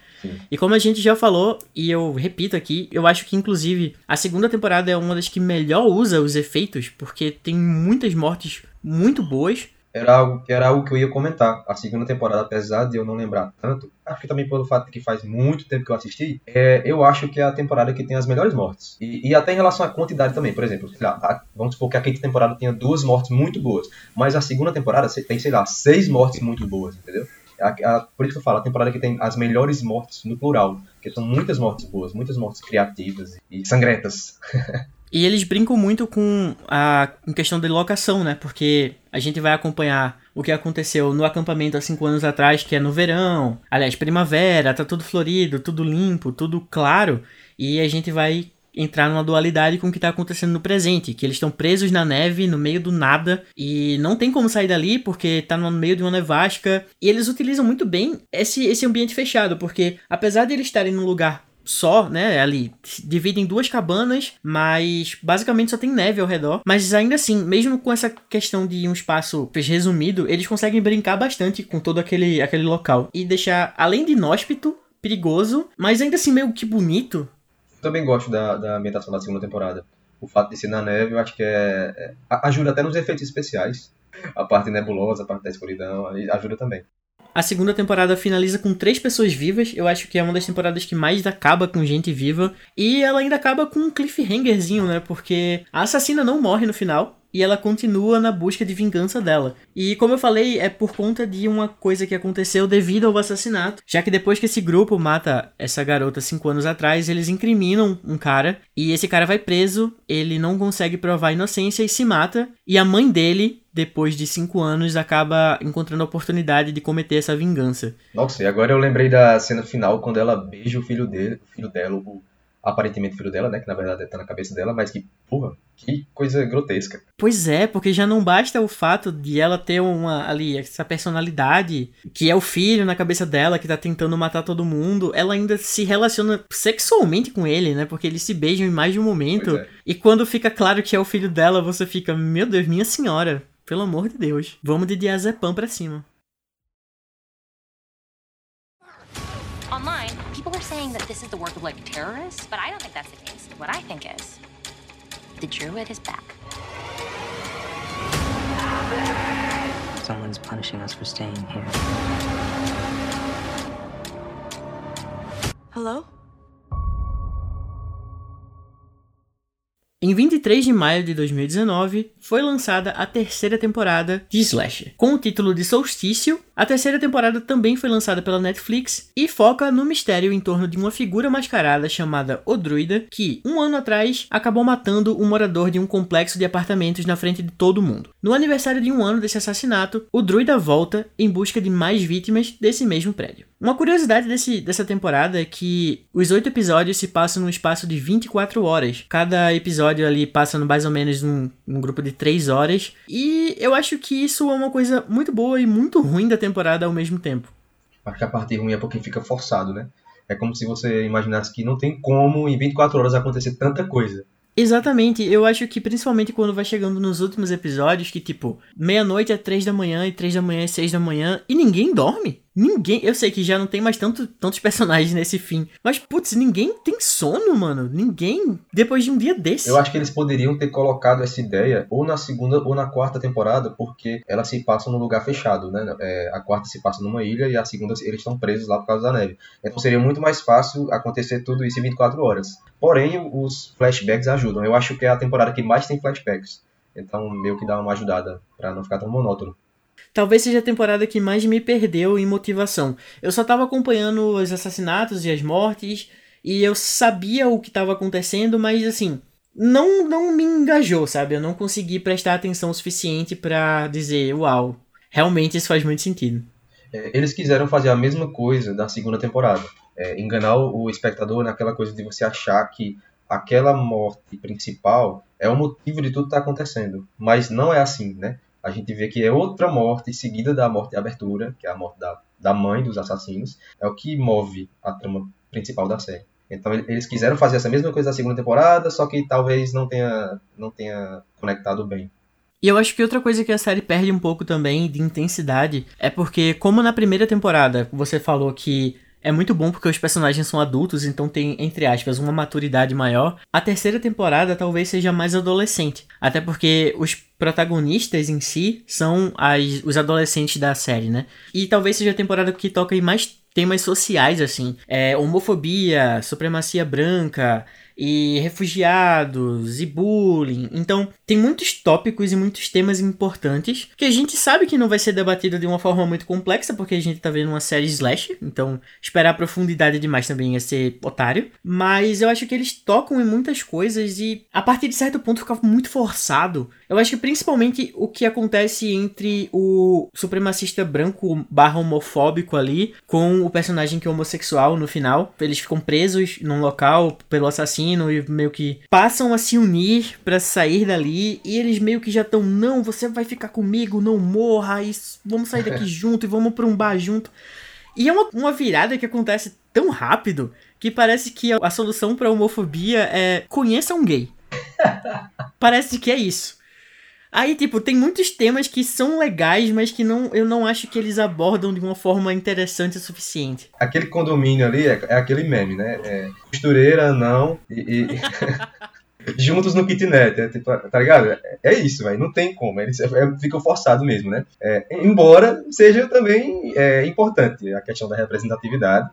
A: E como a gente já falou, e eu repito aqui, eu acho que inclusive a segunda temporada é uma das que melhor usa os efeitos, porque tem muitas mortes muito boas.
B: Era algo, era algo que eu ia comentar. A segunda temporada, apesar de eu não lembrar tanto, acho que também pelo fato de que faz muito tempo que eu assisti, é, eu acho que é a temporada que tem as melhores mortes. E, e até em relação à quantidade também, por exemplo, lá, a, vamos supor que a quinta temporada tenha duas mortes muito boas, mas a segunda temporada tem, sei lá, seis mortes muito boas, entendeu? A, a, por isso que eu falo, a temporada que tem as melhores mortes no plural. Porque são muitas mortes boas, muitas mortes criativas e sangrentas.
A: e eles brincam muito com a questão de locação, né? Porque a gente vai acompanhar o que aconteceu no acampamento há cinco anos atrás, que é no verão. Aliás, primavera, tá tudo florido, tudo limpo, tudo claro. E a gente vai entrar numa dualidade com o que está acontecendo no presente, que eles estão presos na neve, no meio do nada, e não tem como sair dali porque está no meio de uma nevasca. E eles utilizam muito bem esse, esse ambiente fechado, porque apesar de eles estarem num lugar só, né, ali, dividem duas cabanas, mas basicamente só tem neve ao redor. Mas ainda assim, mesmo com essa questão de um espaço resumido, eles conseguem brincar bastante com todo aquele, aquele local e deixar, além de inóspito, perigoso, mas ainda assim meio que bonito,
B: também gosto da, da ambientação da segunda temporada. O fato de ser na neve, eu acho que é, é ajuda até nos efeitos especiais. A parte nebulosa, a parte da escuridão, ajuda também.
A: A segunda temporada finaliza com três pessoas vivas. Eu acho que é uma das temporadas que mais acaba com gente viva. E ela ainda acaba com um cliffhangerzinho, né? Porque a assassina não morre no final e ela continua na busca de vingança dela. E como eu falei, é por conta de uma coisa que aconteceu devido ao assassinato, já que depois que esse grupo mata essa garota cinco anos atrás, eles incriminam um cara e esse cara vai preso, ele não consegue provar a inocência e se mata, e a mãe dele depois de cinco anos, acaba encontrando a oportunidade de cometer essa vingança.
B: Nossa, e agora eu lembrei da cena final quando ela beija o filho dele, filho dela, o aparentemente filho dela, né? Que na verdade tá na cabeça dela, mas que, porra, que coisa grotesca.
A: Pois é, porque já não basta o fato de ela ter uma ali, essa personalidade, que é o filho na cabeça dela, que tá tentando matar todo mundo, ela ainda se relaciona sexualmente com ele, né? Porque eles se beijam em mais de um momento. É. E quando fica claro que é o filho dela, você fica, meu Deus, minha senhora, pelo amor de Deus, vamos de diazepam pra cima.
C: This is the work of like terrorists, but I don't think that's the case. What I think is the druid is back.
D: Someone's punishing us for staying here.
E: Hello?
A: Em 23 de maio de 2019, foi lançada a terceira temporada de Slasher. Com o título de Solstício, a terceira temporada também foi lançada pela Netflix e foca no mistério em torno de uma figura mascarada chamada O Druida, que, um ano atrás, acabou matando um morador de um complexo de apartamentos na frente de todo mundo. No aniversário de um ano desse assassinato, o Druida volta em busca de mais vítimas desse mesmo prédio. Uma curiosidade desse, dessa temporada é que os oito episódios se passam num espaço de 24 horas. Cada episódio ali passa no mais ou menos num, num grupo de 3 horas. E eu acho que isso é uma coisa muito boa e muito ruim da temporada ao mesmo tempo.
B: Acho que a parte ruim é porque fica forçado, né? É como se você imaginasse que não tem como em 24 horas acontecer tanta coisa.
A: Exatamente, eu acho que principalmente quando vai chegando nos últimos episódios, que tipo, meia-noite é três da manhã e três da manhã é seis da manhã, e ninguém dorme. Ninguém. Eu sei que já não tem mais tanto, tantos personagens nesse fim. Mas, putz, ninguém tem sono, mano. Ninguém. Depois de um dia desse.
B: Eu acho que eles poderiam ter colocado essa ideia ou na segunda ou na quarta temporada, porque ela se passa num lugar fechado, né? É, a quarta se passa numa ilha e a segunda eles estão presos lá por causa da neve. Então seria muito mais fácil acontecer tudo isso em 24 horas. Porém, os flashbacks ajudam. Eu acho que é a temporada que mais tem flashbacks. Então, meio que dá uma ajudada para não ficar tão monótono.
A: Talvez seja a temporada que mais me perdeu em motivação. Eu só tava acompanhando os assassinatos e as mortes e eu sabia o que estava acontecendo, mas assim, não não me engajou, sabe? Eu não consegui prestar atenção o suficiente para dizer, uau, realmente isso faz muito sentido.
B: É, eles quiseram fazer a mesma coisa da segunda temporada, é, enganar o espectador naquela coisa de você achar que aquela morte principal é o motivo de tudo que está acontecendo, mas não é assim, né? A gente vê que é outra morte seguida da morte de abertura, que é a morte da, da mãe dos assassinos, é o que move a trama principal da série. Então eles quiseram fazer essa mesma coisa da segunda temporada, só que talvez não tenha, não tenha conectado bem.
A: E eu acho que outra coisa que a série perde um pouco também de intensidade é porque, como na primeira temporada você falou que é muito bom porque os personagens são adultos, então tem, entre aspas, uma maturidade maior. A terceira temporada talvez seja mais adolescente. Até porque os protagonistas em si são as, os adolescentes da série, né? E talvez seja a temporada que toca em mais temas sociais, assim. É, homofobia, supremacia branca, e refugiados e bullying. Então, tem muitos tópicos e muitos temas importantes que a gente sabe que não vai ser debatido de uma forma muito complexa, porque a gente tá vendo uma série slash, então esperar profundidade demais também ia ser otário. Mas eu acho que eles tocam em muitas coisas e a partir de certo ponto fica muito forçado. Eu acho que principalmente o que acontece entre o supremacista branco barra homofóbico ali com o personagem que é homossexual no final. Eles ficam presos num local pelo assassino e meio que passam a se unir para sair dali e eles meio que já estão, não, você vai ficar comigo, não morra, e vamos sair daqui junto e vamos pra um bar junto. E é uma, uma virada que acontece tão rápido que parece que a, a solução pra homofobia é conheça um gay. parece que é isso. Aí, tipo, tem muitos temas que são legais, mas que não, eu não acho que eles abordam de uma forma interessante o suficiente.
B: Aquele condomínio ali é, é aquele meme, né? É, costureira, não, e... e... juntos no kitnet, é, tipo, tá ligado? É, é isso, velho, não tem como, eles é, ficam forçado mesmo, né? É, embora seja também é, importante a questão da representatividade,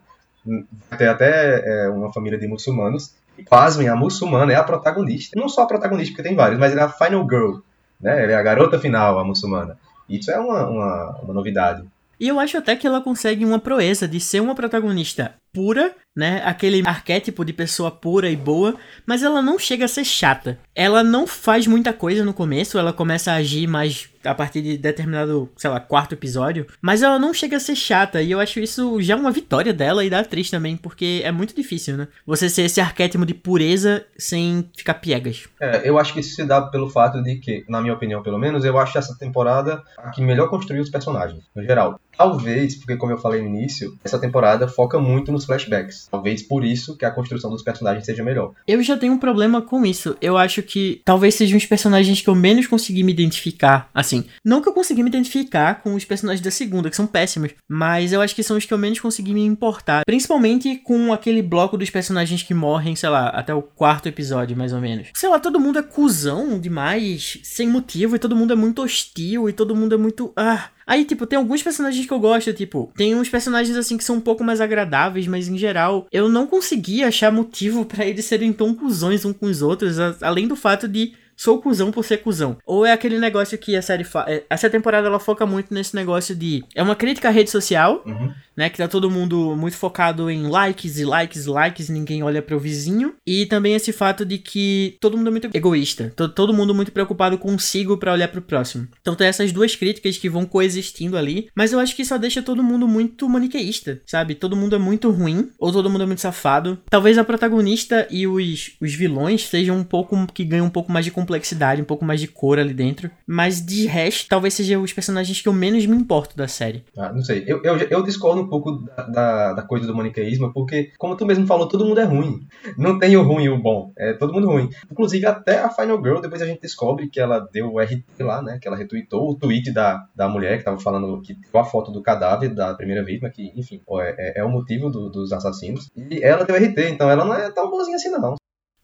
B: tem até uma família de muçulmanos, e pasmem, a muçulmana é a protagonista, não só a protagonista, porque tem vários, mas ela é a final girl, né? É a garota final, a muçulmana. Isso é uma, uma, uma novidade.
A: E eu acho até que ela consegue uma proeza de ser uma protagonista pura, né? Aquele arquétipo de pessoa pura e boa, mas ela não chega a ser chata. Ela não faz muita coisa no começo, ela começa a agir mais a partir de determinado, sei lá, quarto episódio, mas ela não chega a ser chata, e eu acho isso já uma vitória dela e da atriz também, porque é muito difícil, né? Você ser esse arquétipo de pureza sem ficar piegas.
B: É, eu acho que isso se dá pelo fato de que, na minha opinião pelo menos, eu acho essa temporada a que melhor construiu os personagens, no geral. Talvez, porque como eu falei no início, essa temporada foca muito no flashbacks. Talvez por isso que a construção dos personagens seja melhor.
A: Eu já tenho um problema com isso. Eu acho que talvez sejam os personagens que eu menos consegui me identificar. Assim, não que eu consegui me identificar com os personagens da segunda, que são péssimos, mas eu acho que são os que eu menos consegui me importar. Principalmente com aquele bloco dos personagens que morrem, sei lá, até o quarto episódio, mais ou menos. Sei lá, todo mundo é cuzão demais, sem motivo, e todo mundo é muito hostil, e todo mundo é muito. Ah. Aí, tipo, tem alguns personagens que eu gosto, tipo, tem uns personagens assim que são um pouco mais agradáveis, mas em geral, eu não consegui achar motivo para eles serem tão cuzões uns com os outros, além do fato de sou cuzão por ser cuzão. Ou é aquele negócio que a série fa... é, Essa temporada ela foca muito nesse negócio de. É uma crítica à rede social,
B: Uhum.
A: né? Que tá todo mundo muito focado em likes e likes e likes, ninguém olha pro vizinho. E também esse fato de que todo mundo é muito egoísta. to- Todo mundo muito preocupado consigo pra olhar pro próximo. Então tem essas duas críticas que vão coexistindo ali. Mas eu acho que só deixa todo mundo muito maniqueísta, sabe? Todo mundo é muito ruim, ou todo mundo é muito safado. Talvez a protagonista e os, os vilões sejam um pouco. que ganham um pouco mais de complexidade, um pouco mais de cor ali dentro. Mas de resto, talvez sejam os personagens que eu menos me importo da série.
B: Ah, não sei, eu, eu, eu discordo um pouco da, da, da coisa do maniqueísmo, porque, como tu mesmo falou, todo mundo é ruim. Não tem o ruim e o bom, é todo mundo ruim. Inclusive, até a Final Girl, depois a gente descobre que ela deu o RT lá, né? Que ela retweetou o tweet da, da mulher que tava falando, que deu a foto do cadáver da primeira vítima, que, enfim, é, é- é o motivo do- dos assassinos. E ela deu RT, então ela não é tão boazinha assim, não.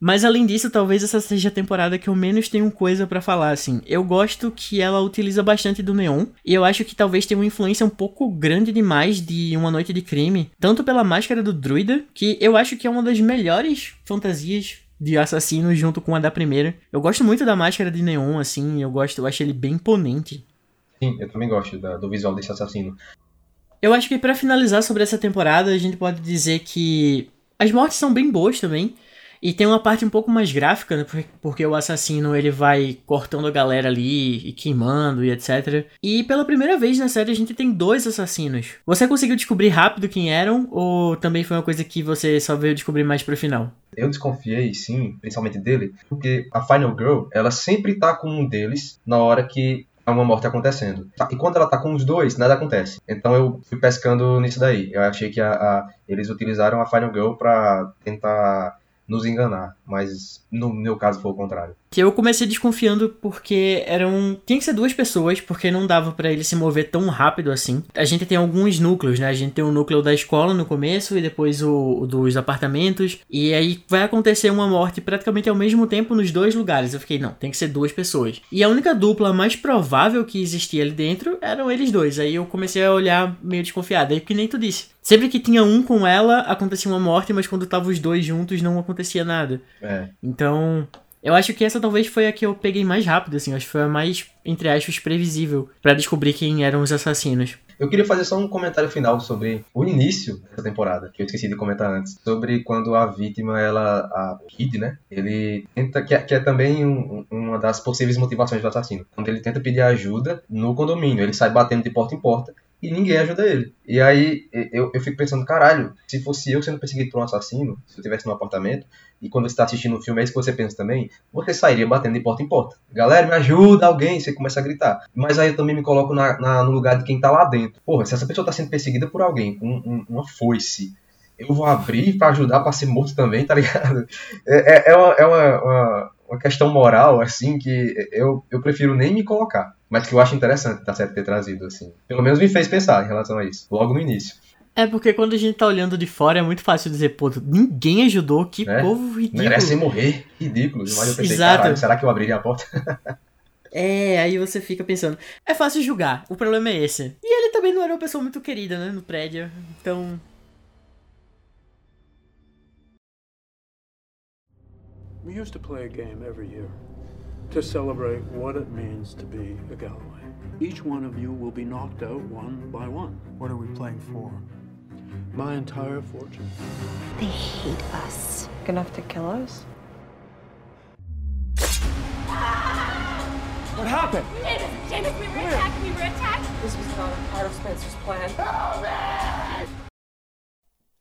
A: Mas além disso, talvez essa seja a temporada que eu menos tenho coisa pra falar, assim. Eu gosto que ela utiliza bastante do neon, e eu acho que talvez tenha uma influência um pouco grande demais de Uma Noite de Crime, tanto pela máscara do druida, que eu acho que é uma das melhores fantasias de assassino junto com a da primeira. Eu gosto muito da máscara de neon, assim, eu gosto, eu acho ele bem imponente.
B: Sim, eu também gosto da- do visual desse assassino.
A: Eu acho que pra finalizar sobre essa temporada, a gente pode dizer que as mortes são bem boas também. E tem uma parte um pouco mais gráfica, né? Porque, o assassino ele vai cortando a galera ali e queimando e etc. E pela primeira vez na série a gente tem dois assassinos. Você conseguiu descobrir rápido quem eram? Ou também foi uma coisa que você só veio descobrir mais pro final?
B: Eu desconfiei, sim, principalmente dele, porque a Final Girl, ela sempre tá com um deles na hora que uma morte acontecendo. Tá, E quando ela tá com os dois, nada acontece. Então eu fui pescando nisso daí. Eu achei que a- a- eles utilizaram a Final Girl pra tentar nos enganar, mas no meu caso foi o contrário.
A: Que eu comecei desconfiando porque eram. Tinha que ser duas pessoas, porque não dava pra ele se mover tão rápido assim. A gente tem alguns núcleos, né? A gente tem o núcleo da escola no começo e depois o, o dos apartamentos. E aí vai acontecer uma morte praticamente ao mesmo tempo nos dois lugares. Eu fiquei, não, tem que ser duas pessoas. E a única dupla mais provável que existia ali dentro eram eles dois. Aí eu comecei a olhar meio desconfiado. Aí que nem tu disse. Sempre que tinha um com ela, acontecia uma morte, mas quando tava os dois juntos não acontecia nada.
B: É,
A: Então, eu acho que essa talvez foi a que eu peguei mais rápido, assim. Acho que foi a mais, entre aspas, previsível pra descobrir quem eram os assassinos.
B: Eu queria fazer só um comentário final sobre o início dessa temporada, que eu esqueci de comentar antes. Sobre quando a vítima, ela. A Kid, né? Ele tenta. Que é, que é também um- uma das possíveis motivações do assassino. Quando ele tenta pedir ajuda no condomínio, ele sai batendo de porta em porta e ninguém ajuda ele. E aí eu, eu fico pensando, caralho, se fosse eu sendo perseguido por um assassino, se eu estivesse no apartamento, e quando você está assistindo um filme, é isso que você pensa também, você sairia batendo de porta em porta. Galera, me ajuda, alguém, você começa a gritar. Mas aí eu também me coloco na- na- no lugar de quem tá lá dentro. Porra, se essa pessoa tá sendo perseguida por alguém um- uma foice, eu vou abrir pra ajudar pra ser morto também, tá ligado? É, é- é uma, é uma- uma- uma questão moral, assim, que eu, eu prefiro nem me colocar. Mas que eu acho interessante da série ter trazido, assim. Pelo menos me fez pensar em relação a isso, logo no início.
A: É porque quando a gente tá olhando de fora é muito fácil dizer, pô, ninguém ajudou, que
B: É,
A: povo ridículo.
B: Merece morrer, ridículo. Mas eu pensei,
A: Exato.
B: caralho, será que eu abriria a porta?
A: É, aí você fica pensando, é fácil julgar, o problema é esse. E ele também não era uma pessoa muito querida, né, no prédio, então...
D: We used to play a game every year to celebrate what it means to be a Galloway. Each one of you will be knocked out one by one.
E: What are we playing for?
D: My entire fortune.
C: They hate us.
F: Enough to kill us?
E: What happened?
G: James, James, we were attacked. We were attacked.
F: This was not a part of Spencer's plan.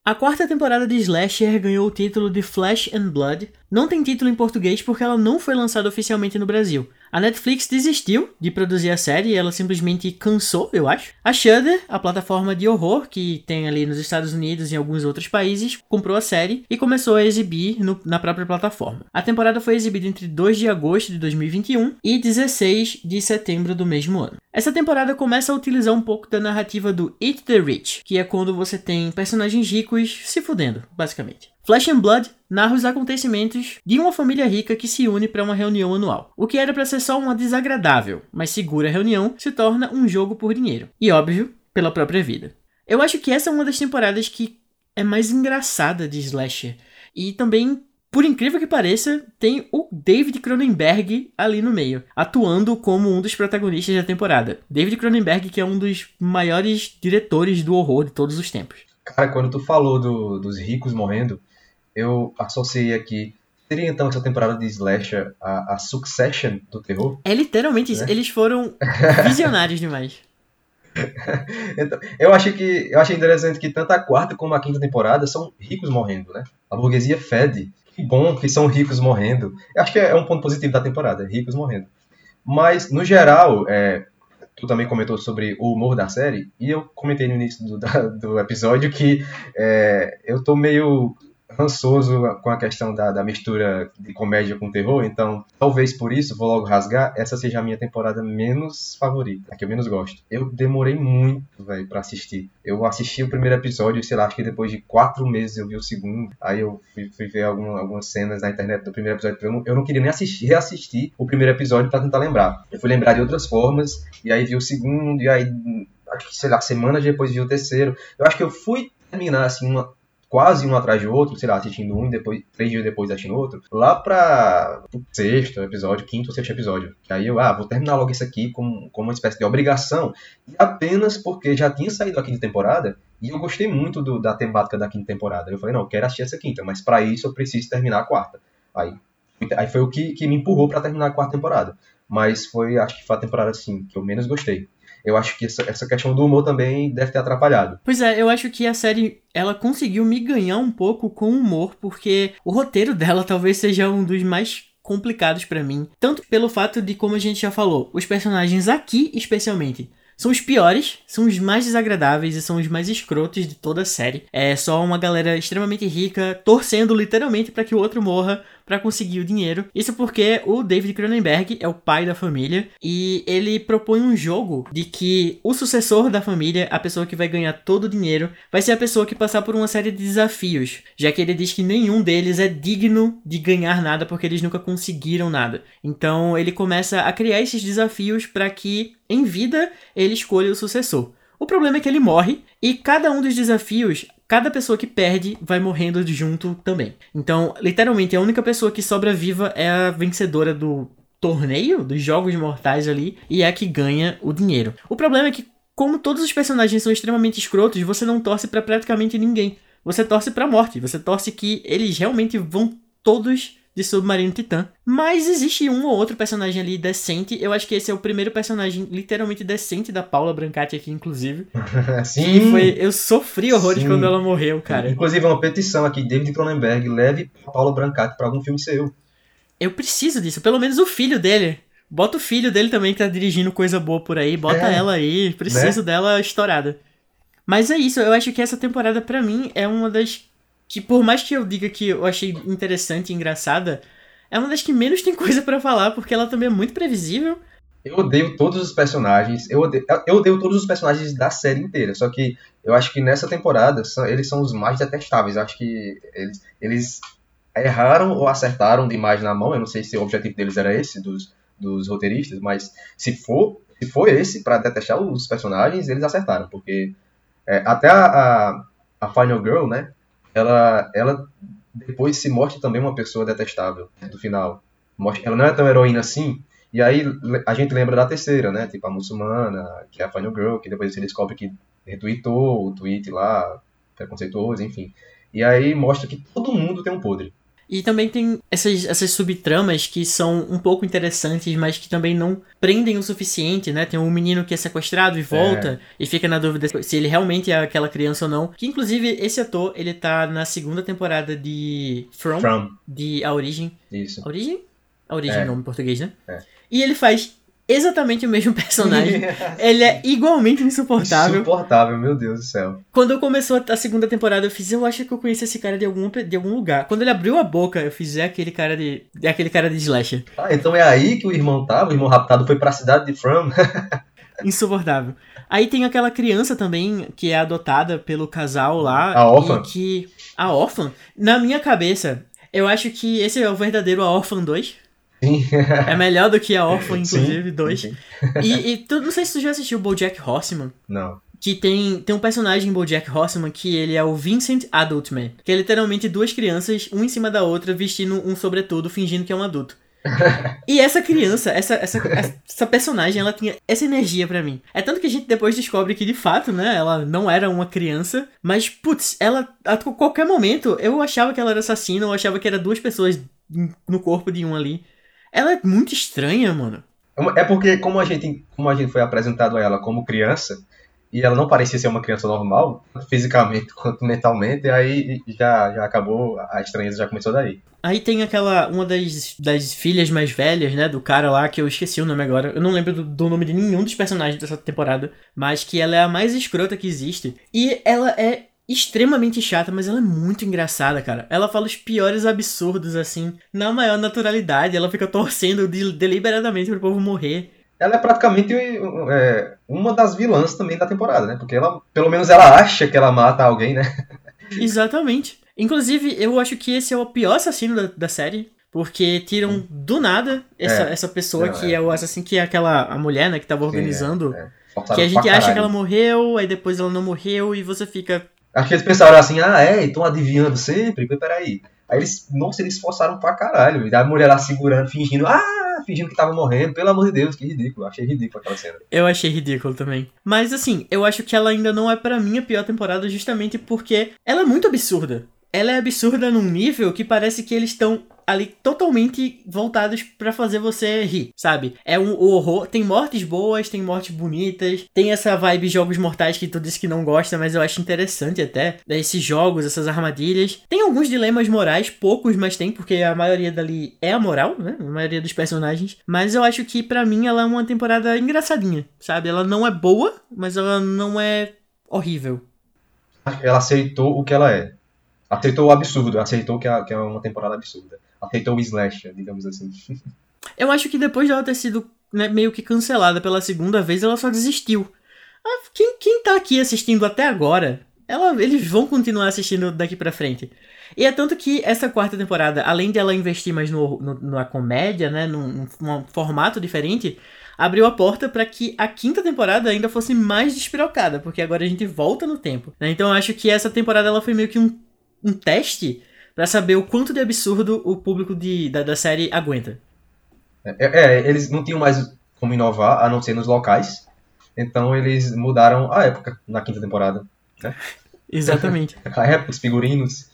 A: A quarta temporada de Slasher ganhou o título de Flesh and Blood. Não tem título em português porque ela não foi lançada oficialmente no Brasil. A Netflix desistiu de produzir a série, ela simplesmente cansou, eu acho. A Shudder, a plataforma de horror que tem ali nos Estados Unidos e em alguns outros países, comprou a série e começou a exibir no, na própria plataforma. A temporada foi exibida entre 2 de agosto de 2021 e 16 de setembro do mesmo ano. Essa temporada começa a utilizar um pouco da narrativa do Eat the Rich, que é quando você tem personagens ricos se fudendo, basicamente. Flesh and Blood narra os acontecimentos de uma família rica que se une para uma reunião anual. O que era para ser só uma desagradável, mas segura reunião se torna um jogo por dinheiro. E óbvio, pela própria vida. Eu acho que essa é uma das temporadas que é mais engraçada de Slasher. E também, por incrível que pareça, tem o David Cronenberg ali no meio, atuando como um dos protagonistas da temporada. David Cronenberg, que é um dos maiores diretores do horror de todos os tempos.
B: Cara, quando tu falou do, dos ricos morrendo, eu associei aqui. Seria então essa temporada de Slasher a, a Succession do terror?
A: É literalmente isso.
B: Né?
A: Eles foram visionários demais.
B: então, eu achei que eu achei interessante que tanto a quarta como a quinta temporada são ricos morrendo, né? A burguesia fede. Que bom que são ricos morrendo. Eu acho que é um ponto positivo da temporada, ricos morrendo. Mas, no geral, é, tu também comentou sobre o humor da série, e eu comentei no início do, da, do episódio que é, eu tô meio rançoso com a questão da, da mistura de comédia com terror, então talvez por isso, vou logo rasgar, essa seja a minha temporada menos favorita, a que eu menos gosto. Eu demorei muito, velho, pra assistir. Eu assisti o primeiro episódio, sei lá, acho que depois de quatro meses eu vi o segundo, aí eu fui, fui ver algum, algumas cenas na internet do primeiro episódio, eu não, eu não queria nem assistir, reassistir o primeiro episódio para tentar lembrar. Eu fui lembrar de outras formas, e aí vi o segundo, e aí, acho que, sei lá, semanas depois vi o terceiro. Eu acho que eu fui terminar, assim, uma, quase um atrás de outro, sei lá, assistindo um e depois, três dias depois assistindo outro, lá pra sexto episódio, quinto ou sexto episódio. Que aí eu, ah, vou terminar logo isso aqui como, como uma espécie de obrigação, apenas porque já tinha saído a quinta temporada, e eu gostei muito do, da temática da quinta temporada. Eu falei, não, eu quero assistir essa quinta, mas para isso eu preciso terminar a quarta. Aí, aí foi o que, que me empurrou para terminar a quarta temporada. Mas foi, acho que foi a temporada, assim, que eu menos gostei eu acho que essa, essa questão do humor também deve ter atrapalhado.
A: Pois é, eu acho que a série ela conseguiu me ganhar um pouco com o humor, porque o roteiro dela talvez seja um dos mais complicados para mim, tanto pelo fato de como a gente já falou, os personagens aqui especialmente são os piores, são os mais desagradáveis e são os mais escrotos de toda a série. É só uma galera extremamente rica torcendo literalmente para que o outro morra para conseguir o dinheiro. Isso porque o David Cronenberg é o pai da família e ele propõe um jogo de que o sucessor da família, a pessoa que vai ganhar todo o dinheiro, vai ser a pessoa que passar por uma série de desafios, já que ele diz que nenhum deles é digno de ganhar nada porque eles nunca conseguiram nada. Então ele começa a criar esses desafios para que em vida ele escolha o sucessor. O problema é que ele morre e cada um dos desafios cada pessoa que perde vai morrendo junto também. Então, literalmente, a única pessoa que sobra viva é a vencedora do torneio, dos jogos mortais ali, e é a que ganha o dinheiro. O problema é que, como todos os personagens são extremamente escrotos, você não torce para praticamente ninguém. Você torce pra morte, você torce que eles realmente vão todos de Submarino Titã. Mas existe um ou outro personagem ali decente. Eu acho que esse é o primeiro personagem literalmente decente da Paula Brancati aqui, inclusive.
B: Sim.
A: foi, eu sofri horrores
B: Sim.
A: quando ela morreu, cara.
B: Inclusive, uma petição aqui, David Cronenberg, leve a Paula Brancati para algum filme seu.
A: Eu preciso disso. Pelo menos o filho dele. Bota o filho dele também que tá dirigindo coisa boa por aí. Bota
B: É.
A: ela aí. Preciso
B: Né?
A: dela estourada. Mas é isso. Eu acho que essa temporada, pra mim, é uma das. Que por mais que eu diga que eu achei interessante e engraçada, é uma das que menos tem coisa pra falar, porque ela também é muito previsível.
B: Eu odeio todos os personagens, eu odeio, eu odeio todos os personagens da série inteira, só que eu acho que nessa temporada são- eles são os mais detestáveis. Eu acho que eles, eles erraram ou acertaram demais na mão. Eu não sei se o objetivo deles era esse, dos, dos roteiristas, mas se for, se for esse, para detestar os personagens, eles acertaram, porque é, até a, a, a Final Girl, né? Ela, ela depois se mostra também uma pessoa detestável no final. Mostra- Ela não é tão heroína assim, e aí a gente lembra da terceira, né? Tipo a muçulmana, que é a Final Girl, que depois você descobre que retweetou o tweet lá, preconceituoso, enfim. E aí mostra que todo mundo tem um podre.
A: E também tem essas, essas subtramas que são um pouco interessantes, mas que também não prendem o suficiente, né? Tem um menino que é sequestrado e volta e fica na dúvida se ele realmente é aquela criança ou não. Que inclusive esse ator, ele tá na segunda temporada de From,
B: From.
A: de A Origem.
B: Isso.
A: A Origem? A Origem é
B: É.
A: o nome em português, né?
B: É.
A: E ele faz exatamente o mesmo personagem. ele é igualmente insuportável.
B: Insuportável, meu Deus do céu.
A: Quando começou a segunda temporada, eu fiz, eu acho que eu conheço esse cara de algum, de algum lugar. Quando ele abriu a boca, eu fiz, é aquele cara de. É aquele cara de slasher.
B: Ah, então é aí que o irmão tava, o irmão raptado foi pra cidade de From.
A: Insuportável. Aí tem aquela criança também que é adotada pelo casal lá.
B: A órfã.
A: Que. A órfã? Na minha cabeça, eu acho que esse é o verdadeiro A Orphan 2.
B: Sim.
A: É melhor do que a Orphan, inclusive,
B: Sim,
A: 2.
B: sim.
A: E, e tu, não sei se tu já assistiu o BoJack Horseman.
B: Não.
A: Que tem, tem um personagem em BoJack Horseman que ele é o Vincent Adult Man. Que é literalmente duas crianças, uma em cima da outra, vestindo um sobretudo, fingindo que é um adulto. E essa criança, essa, essa, essa personagem, ela tinha essa energia pra mim. É tanto que a gente depois descobre que, de fato, né, ela não era uma criança, mas, putz, ela, a qualquer momento, eu achava que ela era assassina, eu achava que era duas pessoas no corpo de um ali. Ela é muito estranha, mano.
B: É porque como a gente, como a gente foi apresentado a ela como criança, e ela não parecia ser uma criança normal, fisicamente quanto mentalmente, aí já, já acabou, a estranheza já começou daí.
A: Aí tem aquela, uma das, das filhas mais velhas, né, do cara lá, que eu esqueci o nome agora. Eu não lembro do, do nome de nenhum dos personagens dessa temporada, mas que ela é a mais escrota que existe. E ela é extremamente chata, mas ela é muito engraçada, cara. Ela fala os piores absurdos, assim, na maior naturalidade. Ela fica torcendo de, deliberadamente pro povo morrer.
B: Ela é praticamente é, uma das vilãs também da temporada, né? Porque ela, pelo menos ela acha que ela mata alguém, né?
A: Exatamente. Inclusive, eu acho que esse é o pior assassino da, da série. Porque tiram do nada essa,
B: É.
A: essa pessoa
B: Não,
A: que
B: é.
A: é. o assassino, que é aquela a mulher, né, que tava organizando.
B: É, forçaram
A: que a gente acha que ela morreu, aí depois ela não morreu e você fica.
B: Acho que eles pensaram assim, ah, é, estão adivinhando sempre, peraí. Aí eles, nossa, eles forçaram pra caralho. E a mulher lá segurando, fingindo, ah, fingindo que tava morrendo. Pelo amor de Deus, que ridículo. Achei ridículo aquela cena.
A: Eu achei ridículo também. Mas assim, eu acho que ela ainda não é pra mim a pior temporada justamente porque ela é muito absurda. Ela é absurda num nível que parece que eles estão ali totalmente voltados pra fazer você rir, sabe? É um horror, tem mortes boas, tem mortes bonitas, tem essa vibe jogos mortais que tu disse que não gosta, mas eu acho interessante até, esses jogos, essas armadilhas. Tem alguns dilemas morais, poucos, mas tem, porque a maioria dali é a moral, né? A maioria dos personagens, mas eu acho que pra mim ela é uma temporada engraçadinha, sabe? Ela não é boa, mas ela não é horrível.
B: Ela aceitou o que ela é. Aceitou o absurdo, aceitou que é, que é uma temporada absurda. Aceitou o slasher, digamos assim.
A: Eu acho que depois dela ter sido né, meio que cancelada pela segunda vez, ela só desistiu. Ah, quem, quem tá aqui assistindo até agora, ela, eles vão continuar assistindo daqui pra frente. E é tanto que essa quarta temporada, além de ela investir mais no, no- na comédia, né, num, num- formato diferente, abriu a porta pra que a quinta temporada ainda fosse mais despirocada, porque agora a gente volta no tempo. né? Então eu acho que essa temporada ela foi meio que um, um teste pra saber o quanto de absurdo o público de, da, da série aguenta.
B: É, é, eles não tinham mais como inovar, a não ser nos locais. Então eles mudaram a época na quinta temporada.
A: Exatamente.
B: A época, os figurinos.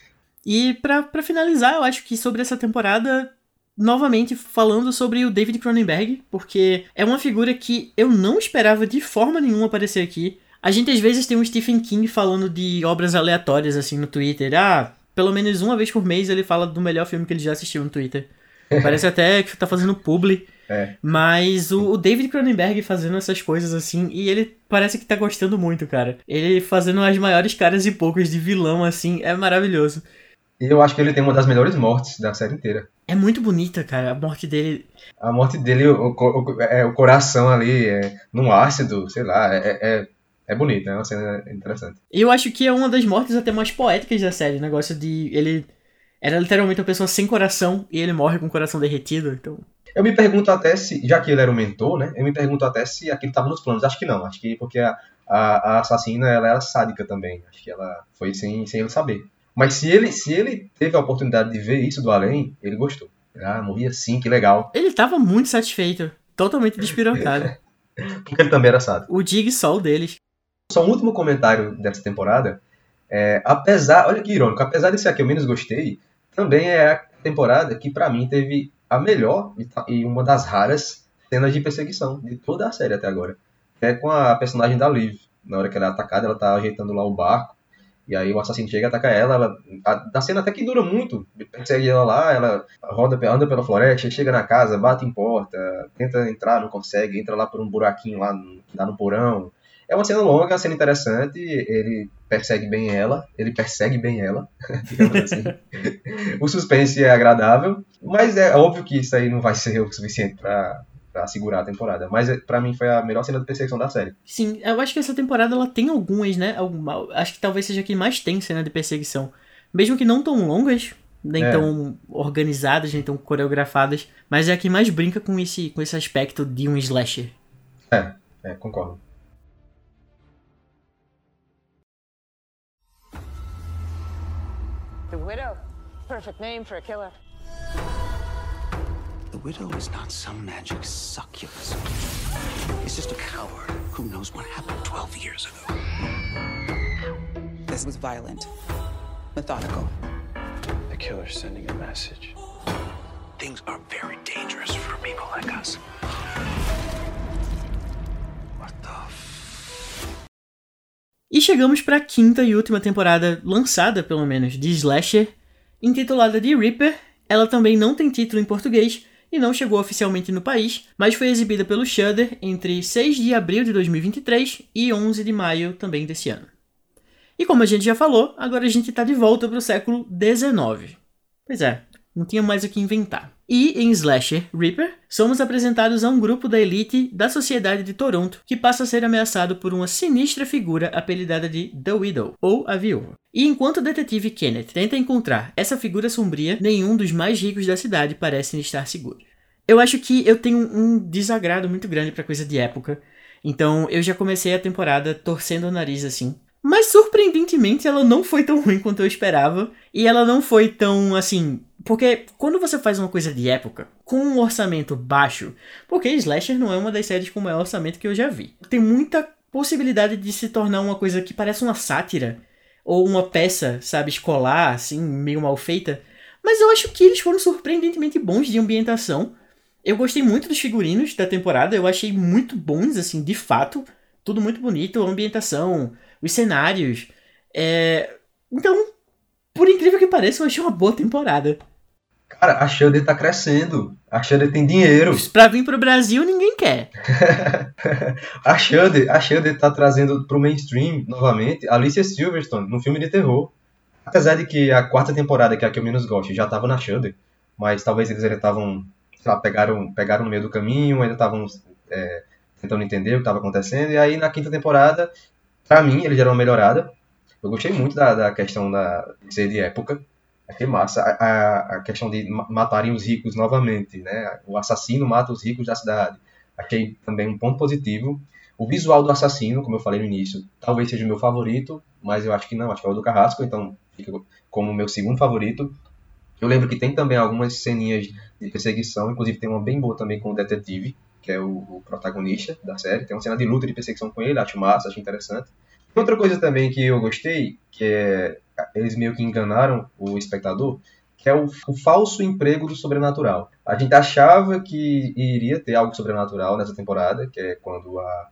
A: E pra, pra finalizar, eu acho que sobre essa temporada, novamente falando sobre o David Cronenberg, porque é uma figura que eu não esperava de forma nenhuma aparecer aqui. A gente às vezes tem um Stephen King falando de obras aleatórias assim no Twitter. Ah, pelo menos uma vez por mês ele fala do melhor filme que ele já assistiu no Twitter. Parece até que tá fazendo publi.
B: É.
A: Mas o, o David Cronenberg fazendo essas coisas assim, e ele parece que tá gostando muito, cara. Ele fazendo as maiores caras e poucos de vilão, assim, é maravilhoso.
B: E eu acho que ele tem uma das melhores mortes da série inteira.
A: É muito bonita, cara. A morte dele.
B: A morte dele, o, o- é, o coração ali, é, num ácido, sei lá, é, é, é bonito, é uma cena interessante.
A: E eu acho que é uma das mortes até mais poéticas da série. O negócio de. Ele. Era literalmente uma pessoa sem coração e ele morre com o coração derretido. Então.
B: Eu me pergunto até se, já que ele era o mentor, né? Eu me pergunto até se aquilo estava nos planos. Acho que não, acho que porque a, a, a assassina ela era sádica também. Acho que ela foi sem, sem ele saber. Mas se ele, se ele teve a oportunidade de ver isso do além, ele gostou. Ah, morri assim, que legal.
A: Ele tava muito satisfeito. Totalmente despirocado.
B: Porque ele também era sádico.
A: o Dig Sol deles.
B: Só um último comentário dessa temporada. É, apesar, olha que irônico, apesar de ser a que eu menos gostei, também é a temporada que pra mim teve a melhor e uma das raras cenas de perseguição de toda a série até agora. É com a personagem da Liv. Na hora que ela é atacada, ela tá ajeitando lá o barco. E aí o assassino chega ataca ela, ela a, da cena até que dura muito, persegue ela lá, ela roda, anda pela floresta, chega na casa, bate em porta, tenta entrar, não consegue, entra lá por um buraquinho lá, que dá no porão. É uma cena longa, uma cena interessante, ele persegue bem ela, ele persegue bem ela, digamos assim. o suspense é agradável, mas é óbvio que isso aí não vai ser o suficiente pra, pra segurar a temporada. Mas é, pra mim foi a melhor cena de perseguição da série.
A: Sim, eu acho que essa temporada ela tem algumas, né? Alguma, acho que talvez seja a que mais tem cena de perseguição. Mesmo que não tão longas, nem
B: É.
A: tão organizadas, nem tão coreografadas, mas é a que mais brinca com esse, com esse aspecto de um slasher.
B: É, é, concordo.
F: The Widow. Perfect name for a killer.
E: The widow is not some magic succubus. He's just a coward who knows what happened 12 years ago.
H: This was violent, methodical.
D: The killer's sending a message.
E: Things are very dangerous for people like us.
A: E chegamos para a quinta e última temporada lançada, pelo menos, de Slasher, intitulada de Reaper. Ela também não tem título em português e não chegou oficialmente no país, mas foi exibida pelo Shudder entre 6 de abril de 2023 e 11 de maio também desse ano. E como a gente já falou, agora a gente está de volta para o século XIX. Pois é, não tinha mais o que inventar. E em Slasher Reaper, somos apresentados a um grupo da elite da sociedade de Toronto que passa a ser ameaçado por uma sinistra figura apelidada de The Widow, ou a Viúva. E enquanto o detetive Kenneth tenta encontrar essa figura sombria, nenhum dos mais ricos da cidade parece estar seguro. Eu acho que eu tenho um desagrado muito grande pra coisa de época, então eu já comecei a temporada torcendo o nariz assim. Mas surpreendentemente ela não foi tão ruim quanto eu esperava. E ela não foi tão assim. Porque quando você faz uma coisa de época, com um orçamento baixo, porque Slasher não é uma das séries com maior orçamento que eu já vi. Tem muita possibilidade de se tornar uma coisa que parece uma sátira. Ou uma peça, sabe, escolar, assim, meio mal feita. Mas eu acho que eles foram surpreendentemente bons de ambientação. Eu gostei muito dos figurinos da temporada, eu achei muito bons, assim, de fato. Tudo muito bonito, a ambientação, os cenários. É... Então, por incrível que pareça, eu achei uma boa temporada.
B: Cara, a Shudder tá crescendo. A Shudder tem dinheiro.
A: Pra vir pro Brasil, ninguém quer.
B: a Shudder, a Shudder tá trazendo pro mainstream, novamente, Alicia Silverstone, num filme de terror. Apesar de que a quarta temporada, que é a que eu menos gosto, já tava na Shudder, mas talvez eles ainda estavam, sei lá, pegaram, pegaram no meio do caminho, ainda estavam é, tentando entender o que estava acontecendo, e aí na quinta temporada, pra mim, eles deram uma melhorada. Eu gostei muito da, da questão da, de ser de época, Achei massa. A, a, a, questão de matarem os ricos novamente, né? O assassino mata os ricos da cidade. Achei também um ponto positivo. O visual do assassino, como eu falei no início, talvez seja o meu favorito, mas eu acho que não, acho que é o do Carrasco, então fica como o meu segundo favorito. Eu lembro que tem também algumas ceninhas de perseguição, inclusive tem uma bem boa também com o detetive, que é o, o protagonista da série. Tem uma cena de luta de perseguição com ele, acho massa, acho interessante. Outra coisa também que eu gostei, que é eles meio que enganaram o espectador, que é o, o, falso emprego do sobrenatural. A gente achava que iria ter algo sobrenatural nessa temporada, que é quando a,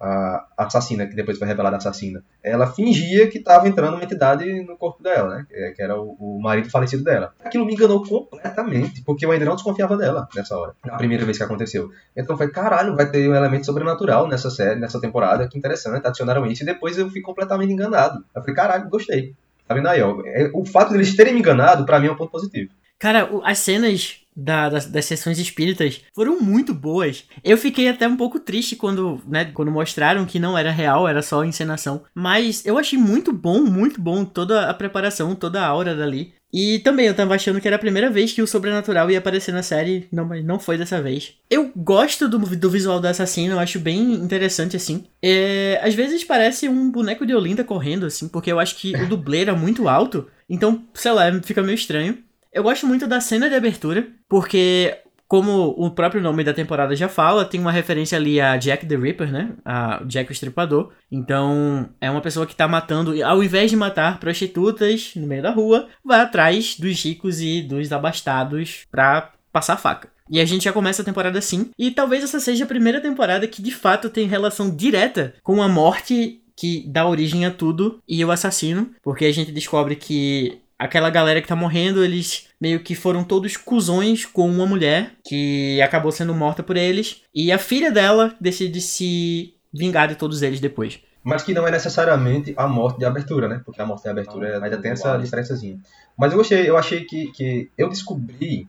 B: a assassina, que depois foi revelada assassina, ela fingia que estava entrando uma entidade no corpo dela, né? Que era o, o, marido falecido dela. Aquilo me enganou completamente, porque eu ainda não desconfiava dela nessa hora, na primeira vez que aconteceu. Então foi, caralho, vai ter um elemento sobrenatural nessa série, nessa temporada, que interessante, adicionaram isso, e depois eu fui completamente enganado. Eu falei, caralho, gostei. Tá vendo aí, ó? O fato deles terem me enganado, pra mim, é um ponto positivo.
A: Cara, as cenas da, das, das sessões espíritas foram muito boas. Eu fiquei até um pouco triste quando, né, quando mostraram que não era real, era só encenação. Mas eu achei muito bom, muito bom toda a preparação, toda a aura dali. E também eu tava achando que era a primeira vez que o sobrenatural ia aparecer na série, não, mas não foi dessa vez. Eu gosto do, do visual do assassino, eu acho bem interessante assim. É, às vezes parece um boneco de Olinda correndo, assim, porque eu acho que o dublê era muito alto, então, sei lá, fica meio estranho. Eu gosto muito da cena de abertura, porque como o próprio nome da temporada já fala, tem uma referência ali a Jack the Ripper, né? A Jack o Estripador. Então, é uma pessoa que tá matando, ao invés de matar prostitutas no meio da rua, vai atrás dos ricos e dos abastados pra passar faca. E a gente já começa a temporada assim, e talvez essa seja a primeira temporada que de fato tem relação direta com a morte que dá origem a tudo e o assassino, porque a gente descobre que aquela galera que tá morrendo, eles meio que foram todos cuzões com uma mulher que acabou sendo morta por eles, e a filha dela decide se vingar de todos eles depois.
B: Mas que não é necessariamente a morte de abertura, né? Porque a morte de abertura ainda tem essa diferençazinha. Mas eu gostei, eu achei que, que eu descobri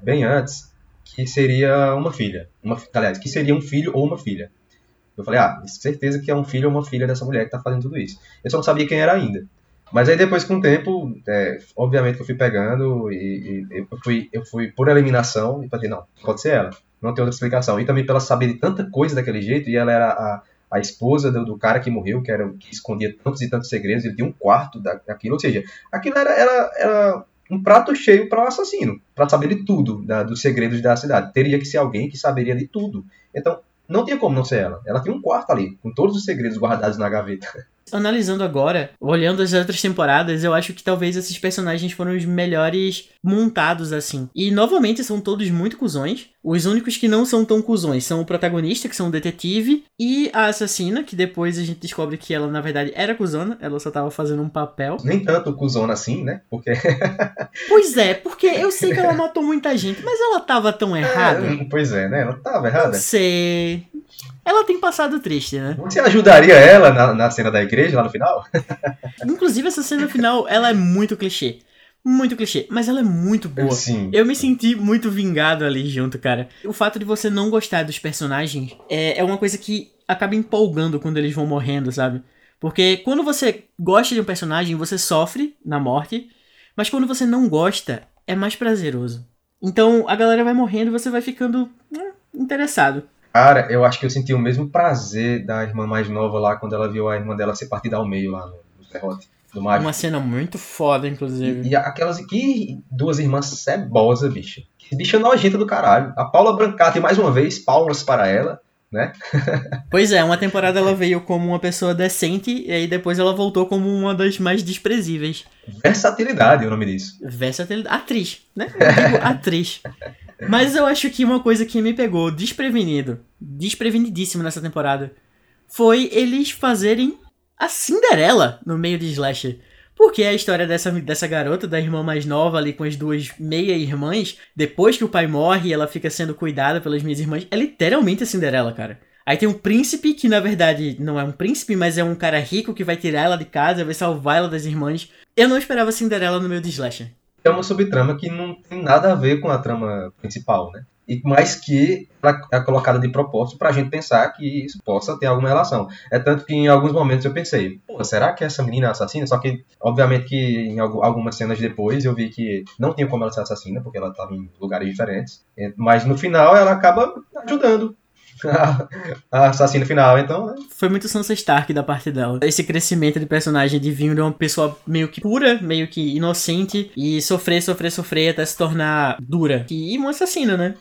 B: bem antes que seria uma filha. Uma, aliás, que seria um filho ou uma filha. Eu falei, ah, certeza que é um filho ou uma filha dessa mulher que tá fazendo tudo isso. Eu só não sabia quem era ainda. Mas aí depois, com o tempo, é, obviamente que eu fui pegando e, e, eu, fui, eu fui por eliminação e falei, não, pode ser ela. Não tem outra explicação. E também pela saber de tanta coisa daquele jeito, e ela era a, a esposa do, do, cara que morreu, que, era, que escondia tantos e tantos segredos, ele tinha um quarto da, daquilo. Ou seja, aquilo era, era, era um prato cheio para o assassino, para saber de tudo, da, dos segredos da cidade. Teria que ser alguém que saberia de tudo. Então, não tinha como não ser ela. Ela tinha um quarto ali, com todos os segredos guardados na gaveta.
A: Analisando agora, olhando as outras temporadas, eu acho que talvez esses personagens foram os melhores montados assim. E novamente são todos muito cuzões. Os únicos que não são tão cuzões são o protagonista, que são o detetive, e a assassina, que depois a gente descobre que ela na verdade era cuzona, ela só tava fazendo um papel.
B: Nem tanto cuzona assim, né? Porque.
A: pois é, porque eu sei que ela matou muita gente, mas ela tava tão errada.
B: É, pois é, né? Ela tava errada.
A: Sei. Ela tem passado triste, né?
B: Você ajudaria ela na, na cena da igreja lá no final?
A: Inclusive, essa cena final, ela é muito clichê. Muito clichê, mas ela é muito boa.
B: Sim.
A: Eu me senti muito vingado ali junto, cara. O fato de você não gostar dos personagens é, é uma coisa que acaba empolgando quando eles vão morrendo, sabe? Porque quando você gosta de um personagem, você sofre na morte, mas quando você não gosta, é mais prazeroso. Então a galera vai morrendo e você vai ficando hum, interessado.
B: Cara, eu acho que eu senti o mesmo prazer da irmã mais nova lá quando ela viu a irmã dela ser partida ao meio lá no, no serrote do mágico.
A: Uma cena muito foda, inclusive.
B: E, e aquelas que duas irmãs cebosas, bicho. Que bicha nojenta do caralho. A Paula Brancati, mais uma vez, palmas para ela, né?
A: pois é, uma temporada ela veio como uma pessoa decente e aí depois ela voltou como uma das mais desprezíveis.
B: Versatilidade é o nome disso.
A: Versatilidade. Atriz, né? Eu digo atriz. Mas eu acho que uma coisa que me pegou desprevenido, desprevenidíssimo nessa temporada, foi eles fazerem a Cinderela no meio de Slasher. Porque a história dessa, dessa garota, da irmã mais nova ali com as duas meia-irmãs, depois que o pai morre ela fica sendo cuidada pelas minhas irmãs, é literalmente a Cinderela, cara. Aí tem um príncipe que na verdade não é um príncipe, mas é um cara rico que vai tirar ela de casa, vai salvar ela das irmãs. Eu não esperava Cinderela no meio de Slasher
B: é uma subtrama que não tem nada a ver com a trama principal, né? E, mas que ela é colocada de propósito para a gente pensar que isso possa ter alguma relação. É tanto que em alguns momentos eu pensei, será que essa menina é assassina? Só que, obviamente, que em algumas cenas depois eu vi que não tinha como ela ser assassina, porque ela estava em lugares diferentes. Mas no final ela acaba ajudando a assassina final, então, né?
A: Foi muito Sansa Stark da parte dela. Esse crescimento de personagem de vir de uma pessoa meio que pura, meio que inocente, e sofrer, sofrer, sofrer até se tornar dura. E uma assassina, né?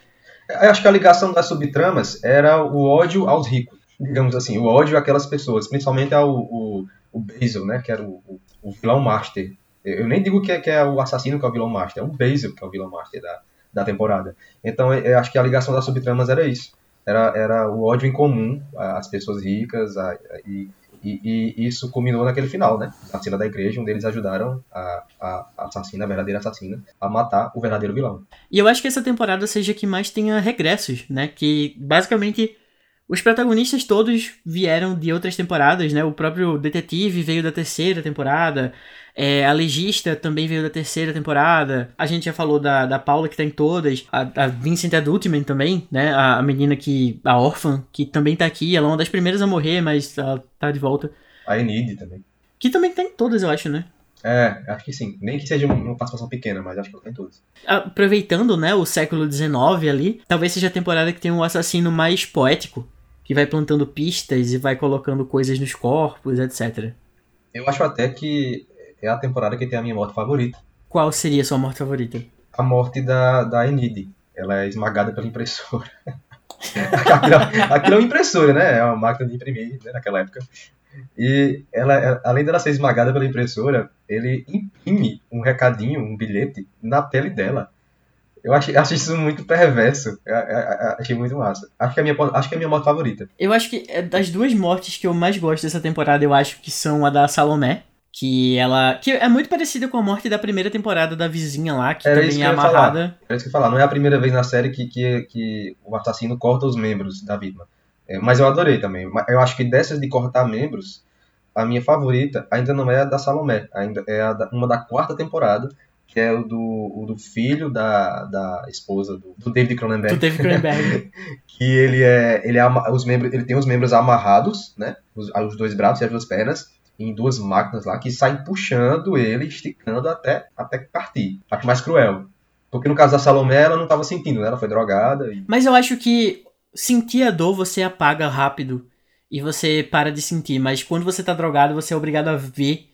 B: Eu acho que a ligação das subtramas era o ódio aos ricos, digamos assim, o ódio àquelas pessoas, principalmente ao o, o Basil, né, que era o, o, o vilão master. Eu nem digo que é, que é, o assassino que é o vilão master, é o Basil que é o vilão master da, da temporada. Então eu acho que a ligação das subtramas era isso era, era o ódio em comum às pessoas ricas a, a, e, e, e, isso culminou naquele final, né? Na cena da igreja, onde eles ajudaram a, a, assassina, a verdadeira assassina, a matar o verdadeiro vilão.
A: E eu acho que essa temporada seja que mais tenha regressos, né? Que basicamente os protagonistas todos vieram de outras temporadas, né? O próprio detetive veio da terceira temporada. É, a legista também veio da terceira temporada. A gente já falou da, da Paula, que tá em todas. A, a Vincent Adultman também, né? A, a, menina que. A órfã, que também tá aqui. Ela é uma das primeiras a morrer, mas ela tá de volta.
B: A Enid também.
A: Que também tá em todas, eu acho, né?
B: É, acho que sim. Nem que seja uma participação pequena, mas acho que ela tá em todas.
A: Aproveitando, né, o século XIX ali, talvez seja a temporada que tem um assassino mais poético, que vai plantando pistas e vai colocando coisas nos corpos, etc.
B: Eu acho até que é a temporada que tem a minha morte favorita.
A: Qual seria a sua morte favorita?
B: A morte da, da Enid. Ela é esmagada pela impressora. aquilo, aquilo, é uma impressora, né? É uma máquina de imprimir né, naquela época. E ela, além dela ser esmagada pela impressora, ele imprime um recadinho, um bilhete, na pele dela. Eu achei, achei isso muito perverso. Eu, eu, eu, achei muito massa. Acho que, é a minha, acho que é a minha morte favorita.
A: Eu acho que é das duas mortes que eu mais gosto dessa temporada, eu acho que são a da Salomé. Que ela. Que é muito parecida com a morte da primeira temporada da vizinha lá, que
B: Era
A: também é
B: ia falar.
A: amarrada.
B: É isso que eu ia falar. Não é a primeira vez na série que, que, que o assassino corta os membros da vítima. É, mas eu adorei também. Eu acho que dessas de cortar membros, a minha favorita ainda não é a da Salomé. Ainda é a da- uma da quarta temporada, que é o do, o do filho da, da esposa do, do David Cronenberg.
A: Do David Cronenberg.
B: que ele é ele é os membros ele tem os membros amarrados né os, os dois braços e as duas pernas em duas máquinas lá que saem puxando ele esticando até até partir acho mais cruel porque no caso da Salomé ela não estava sentindo né? ela foi drogada e
A: Mas eu acho que sentir a dor você apaga rápido e você para de sentir, mas quando você tá drogado, você é obrigado a ver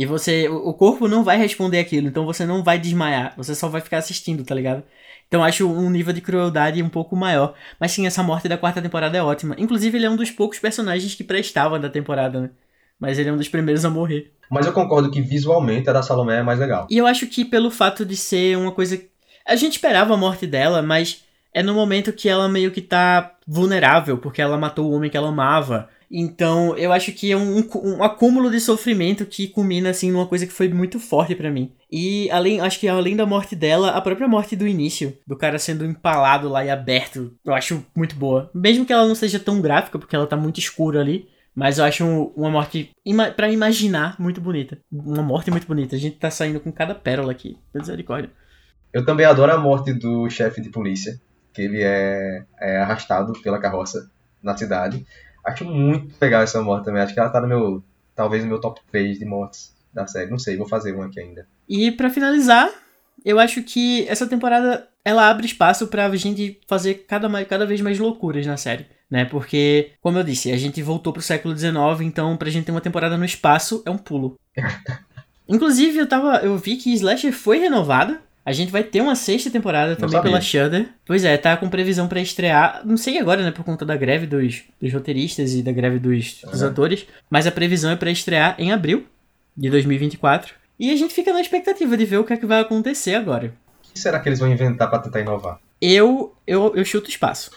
A: e você o corpo não vai responder aquilo, então você não vai desmaiar, você só vai ficar assistindo, tá ligado? Então acho um nível de crueldade um pouco maior. Mas sim, essa morte da quarta temporada é ótima. Inclusive, ele é um dos poucos personagens que prestava da temporada, né? Mas ele é um dos primeiros a morrer.
B: mas eu concordo que visualmente a da Salomé é mais legal
A: E eu acho que pelo fato de ser uma coisa. A gente esperava a morte dela, mas é no momento que ela meio que tá vulnerável, porque ela matou o homem que ela amava. Então eu acho que é um, um acúmulo de sofrimento que culmina assim numa coisa que foi muito forte pra mim. E além, acho que além da morte dela, a própria morte do início, do cara sendo empalado lá e aberto, eu acho muito boa. Mesmo que ela não seja tão gráfica, porque ela tá muito escura ali. Mas eu acho um- uma morte para imaginar muito bonita. Uma morte muito bonita. A gente tá saindo com cada pérola aqui. Misericórdia.
B: eu também adoro a morte do chefe de polícia que ele é, é arrastado pela carroça na cidade acho muito legal essa morte também acho que ela tá no meu talvez no meu top 3 de mortes da série não sei vou fazer uma aqui ainda
A: E pra finalizar, eu acho que essa temporada ela abre espaço pra gente fazer cada, mais, cada vez mais loucuras na série, né? Porque, como eu disse, a gente voltou pro século XIX, então pra gente ter uma temporada no espaço é um pulo. Inclusive, eu tava, eu vi que Slasher foi renovada. A gente vai ter uma sexta temporada também
B: sabia.
A: pela Shudder. Pois é, tá com previsão pra estrear. Não sei agora, né? Por conta da greve dos, dos roteiristas e da greve dos, dos atores. Mas a previsão é pra estrear em abril de 2024. E a gente fica na expectativa de ver o que é que vai acontecer agora.
B: O que será que eles vão inventar pra tentar inovar?
A: Eu, eu, eu chuto espaço.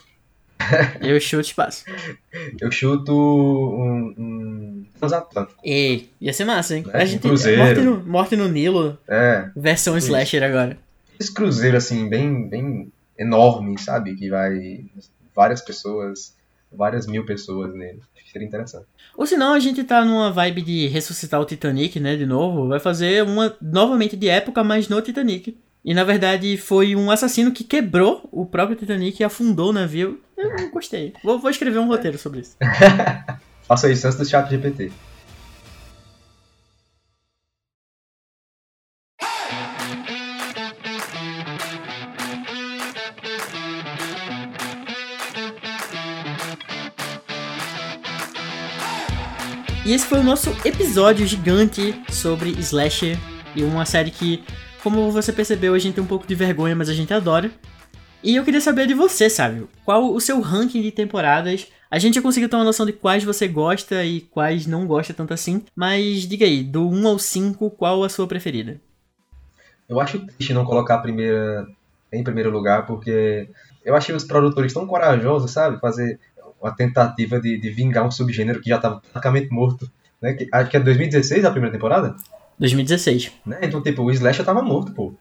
A: eu chuto espaço.
B: Eu chuto um, um transatlântico.
A: E ia ser massa, hein?
B: É,
A: a gente
B: cruzeiro.
A: morte no, morte no Nilo,
B: É,
A: versão
B: Isso.
A: slasher agora.
B: esse cruzeiro assim, bem, bem enorme, sabe? Que vai várias pessoas, várias mil pessoas nele. Acho que seria interessante.
A: Ou senão a gente tá numa vibe de ressuscitar o Titanic, né, de novo, vai fazer uma novamente de época, mas no Titanic. E na verdade foi um assassino que quebrou o próprio Titanic e afundou o navio. Eu não gostei. Vou, vou escrever um roteiro sobre isso.
B: Faça isso antes do chat GPT.
A: E esse foi o nosso episódio gigante sobre Slasher e uma série que, como você percebeu, a gente tem um pouco de vergonha, mas a gente adora. E eu queria saber de você, sabe? Qual o seu ranking de temporadas? A gente já conseguiu ter uma noção de quais você gosta e quais não gosta tanto assim, mas diga aí, do 1 ao 5, qual a sua preferida?
B: Eu acho triste não colocar a primeira em primeiro lugar, porque eu achei os produtores tão corajosos, sabe? Fazer uma tentativa de, de vingar um subgênero que já estava praticamente morto. Né? Que, acho que é 2016 a primeira temporada?
A: 2016.
B: Né? Então, tipo, o Slasher tava morto, pô.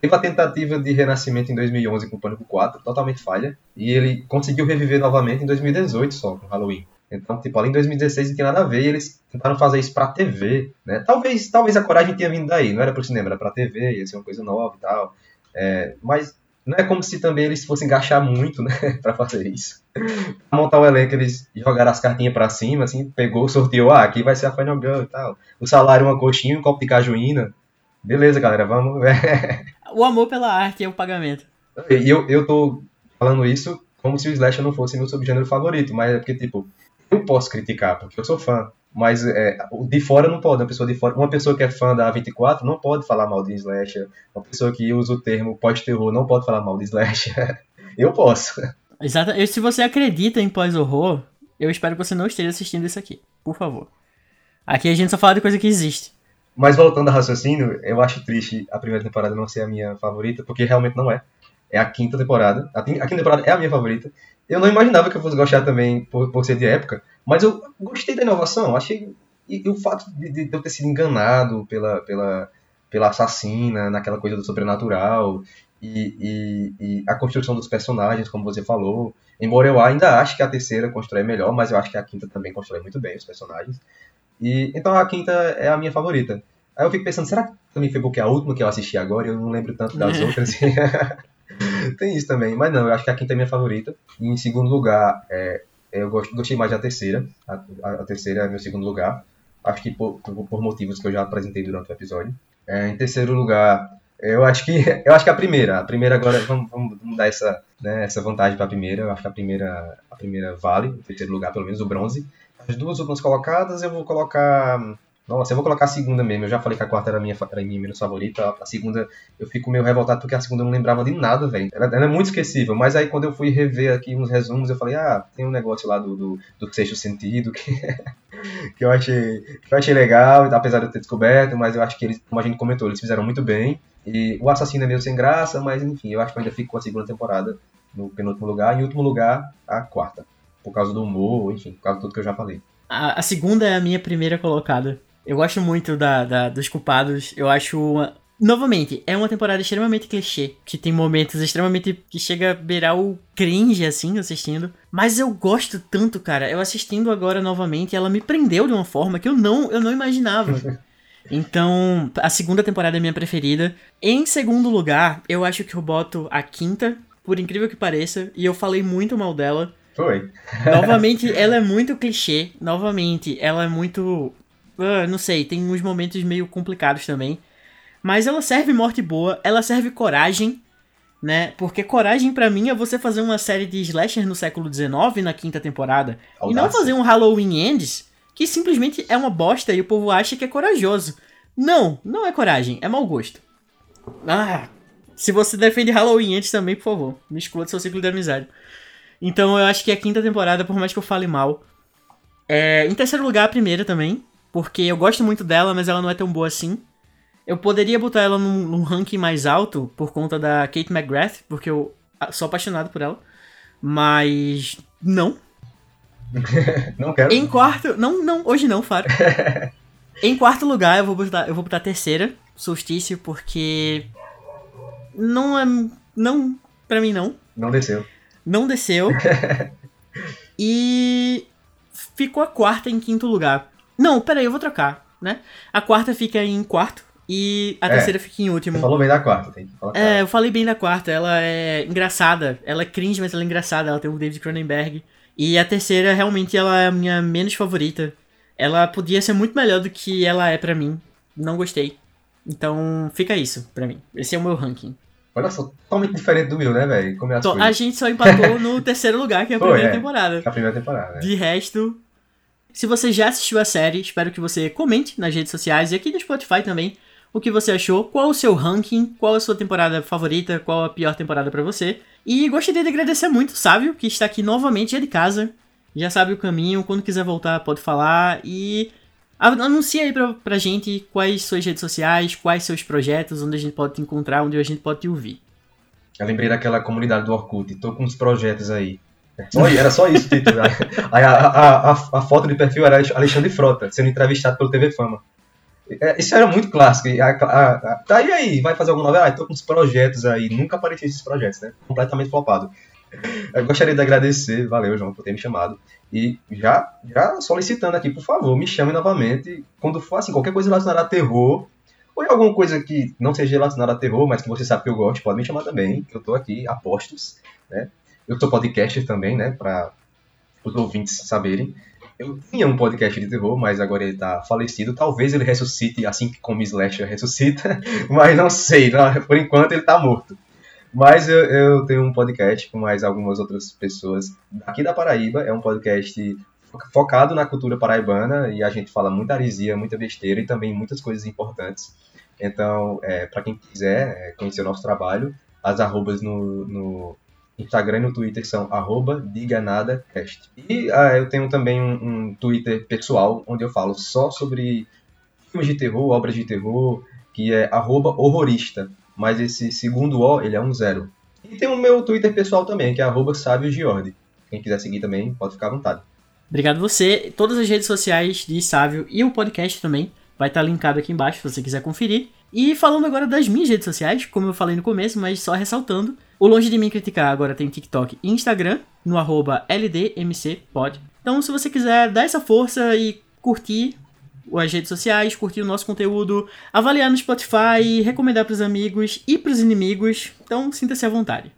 B: Teve a tentativa de renascimento em 2011 com o Pânico 4, totalmente falha. E ele conseguiu reviver novamente em 2018 só, com Halloween. Então, tipo, além de 2016 não tinha nada a ver, e eles tentaram fazer isso pra TV, né? Talvez, talvez a coragem tenha vindo daí, não era pro cinema, era pra TV, ia ser uma coisa nova e tal. É, mas não é como se também eles fossem gastar muito, né, pra fazer isso. Pra montar o elenco, eles jogaram as cartinhas pra cima, assim, pegou, sorteou, ah, aqui vai ser a Final Girl e tal. O salário, uma coxinha, um copo de cajuína. Beleza, galera, vamos.
A: O amor pela arte é o pagamento.
B: E eu, eu tô falando isso como se o Slasher não fosse meu subgênero favorito, mas é porque, tipo, eu posso criticar, porque eu sou fã. Mas é, de fora não pode, uma pessoa de fora. Uma pessoa que é fã da A24 não pode falar mal de Slasher. Uma pessoa que usa o termo pós-terror não pode falar mal de Slasher. Eu posso.
A: Exato. E Se você acredita em pós-horror, eu espero que você não esteja assistindo isso aqui. Por favor. Aqui a gente só fala de coisa que existe.
B: Mas voltando ao raciocínio, eu acho triste a primeira temporada não ser a minha favorita, porque realmente não é. é a quinta temporada. A, quinta temporada é a minha favorita. Eu não imaginava que eu fosse gostar também por, por ser de época, mas eu gostei da inovação. Achei. E, e o fato de, de, eu ter sido enganado pela, pela, pela assassina, naquela coisa do sobrenatural, e, e, e, a construção dos personagens, como você falou. Embora eu ainda ache que a terceira constrói melhor, mas eu acho que a quinta também constrói muito bem os personagens. E então a quinta é a minha favorita. Aí eu fico pensando, será que também foi porque é a última que eu assisti agora? Eu não lembro tanto das outras. Tem isso também, mas não, eu acho que a quinta é minha favorita. E em segundo lugar, é, eu gostei mais da terceira. A, a, a, terceira é meu segundo lugar. Acho que por, por, motivos que eu já apresentei durante o episódio. É, em terceiro lugar, eu acho que eu acho que a primeira, a primeira agora vamos, vamos dar essa, né, essa vantagem para a primeira. Eu acho que a primeira, a primeira vale, em terceiro lugar pelo menos o bronze. As duas últimas colocadas eu vou colocar nossa, eu vou colocar a segunda mesmo. Eu já falei que a quarta era a minha, era a minha menos favorita. A segunda, eu fico meio revoltado porque a segunda eu não lembrava de nada, velho. Ela, ela, é muito esquecível. Mas aí quando eu fui rever aqui uns resumos, eu falei, ah, tem um negócio lá do, do, do sexto sentido que, que, eu achei, que eu achei legal, apesar de eu ter descoberto. Mas eu acho que eles, como a gente comentou, eles fizeram muito bem. E o assassino é meio sem graça, mas enfim, eu acho que eu ainda fico com a segunda temporada no penúltimo lugar. E em último lugar, a quarta. Por causa do humor, enfim, por causa de tudo que eu já falei.
A: A, a segunda é a minha primeira colocada. Eu gosto muito da, da, dos culpados. Eu acho. Uma... Novamente, é uma temporada extremamente clichê, que tem momentos extremamente que chega a beirar o cringe, assim, assistindo. Mas eu gosto tanto, cara. Eu assistindo agora novamente, ela me prendeu de uma forma que eu não, eu não imaginava. Então, a segunda temporada é minha preferida. Em segundo lugar, eu acho que eu boto a quinta, por incrível que pareça, e eu falei muito mal dela.
B: Foi.
A: Novamente, ela é muito clichê. Novamente, ela é muito Uh, não sei, tem uns momentos meio complicados também. Mas ela serve morte boa, ela serve coragem, né? Porque coragem para mim é você fazer uma série de slasher no século XIX na quinta temporada Audácia. e não fazer um Halloween Ends que simplesmente é uma bosta e o povo acha que é corajoso. Não, não é coragem, é mau gosto. Ah, se você defende Halloween Ends também, por favor, me exclua do seu ciclo de amizade. Então eu acho que a quinta temporada, por mais que eu fale mal. É, em terceiro lugar, a primeira também porque eu gosto muito dela, mas ela não é tão boa assim. Eu poderia botar ela num, num ranking mais alto por conta da Kate McGrath, porque eu sou apaixonado por ela. Mas não.
B: não quero.
A: Em quarto, não, não, hoje não, Faro. em quarto lugar, eu vou botar, eu vou botar a terceira, Solstício, porque não é, não, para mim não.
B: Não desceu.
A: Não desceu. e ficou a quarta em quinto lugar. Não, peraí, eu vou trocar, né? A quarta fica em quarto e a é, terceira fica em último.
B: Você falou bem da quarta, tem que falar.
A: É, eu falei bem da quarta. Ela é engraçada. Ela é cringe, mas ela é engraçada. Ela tem o David Cronenberg. E a terceira, realmente, ela é a minha menos favorita. Ela podia ser muito melhor do que ela é para mim. Não gostei. Então, fica isso pra mim. Esse é o meu ranking.
B: Olha só, totalmente diferente do meu, né, velho? Como é
A: as A gente só empatou no terceiro lugar, que é a primeira é, temporada.
B: A primeira temporada.
A: De resto, se você já assistiu a série, espero que você comente nas redes sociais e aqui no Spotify também o que você achou, qual o seu ranking, qual a sua temporada favorita, qual a pior temporada para você. E gostaria de agradecer muito o Sávio, que está aqui novamente já de casa, já sabe o caminho, quando quiser voltar pode falar e anuncia aí pra, pra gente quais suas redes sociais, quais seus projetos, onde a gente pode te encontrar, onde a gente pode te ouvir.
B: Eu lembrei daquela comunidade do Orkut, tô com uns projetos aí. Só, era só isso o título. Aí a, a, a, a, foto de perfil era Alexandre Frota, sendo entrevistado pelo TV Fama. É, isso era muito clássico. Tá, e aí, vai fazer alguma novela? Ah, tô com uns projetos aí. Nunca apareci esses projetos, né? Completamente flopado. Eu gostaria de agradecer, valeu, João, por ter me chamado. E já, já solicitando aqui, por favor, me chame novamente. Quando for assim, qualquer coisa relacionada a terror, ou alguma coisa que não seja relacionada a terror, mas que você sabe que eu gosto, pode me chamar também, que eu tô aqui, apostos, né? Eu sou podcaster também, né? Para os ouvintes saberem. Eu tinha um podcast de terror, mas agora ele tá falecido. Talvez ele ressuscite assim que como Slasher ressuscita, mas não sei. Não, por enquanto ele tá morto. Mas eu, eu, tenho um podcast com mais algumas outras pessoas aqui da Paraíba. É um podcast focado na cultura paraibana e a gente fala muita aresia, muita besteira e também muitas coisas importantes. Então, é, para quem quiser é, conhecer o nosso trabalho, as arrobas no, no Instagram e no Twitter são diganadacast. E ah, eu tenho também um, um, Twitter pessoal, onde eu falo só sobre filmes de terror, obras de terror, que é horrorista. Mas esse segundo O, ele é um zero. E tem o meu Twitter pessoal também, que é arroba. Quem quiser seguir também, pode ficar à vontade.
A: Obrigado você. Todas as redes sociais de Sávio e o podcast também vai estar linkado aqui embaixo se você quiser conferir. E falando agora das minhas redes sociais, como eu falei no começo, mas só ressaltando, o Longe de Mim Criticar agora tem TikTok e Instagram, no arroba LDMCpod. Então se você quiser dar essa força e curtir as redes sociais, curtir o nosso conteúdo, avaliar no Spotify, recomendar para os amigos e para os inimigos, então sinta-se à vontade.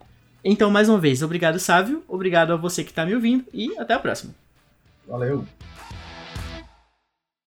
A: Então, mais uma vez, obrigado, Sávio, obrigado a você que está me ouvindo e até a próxima.
B: Valeu!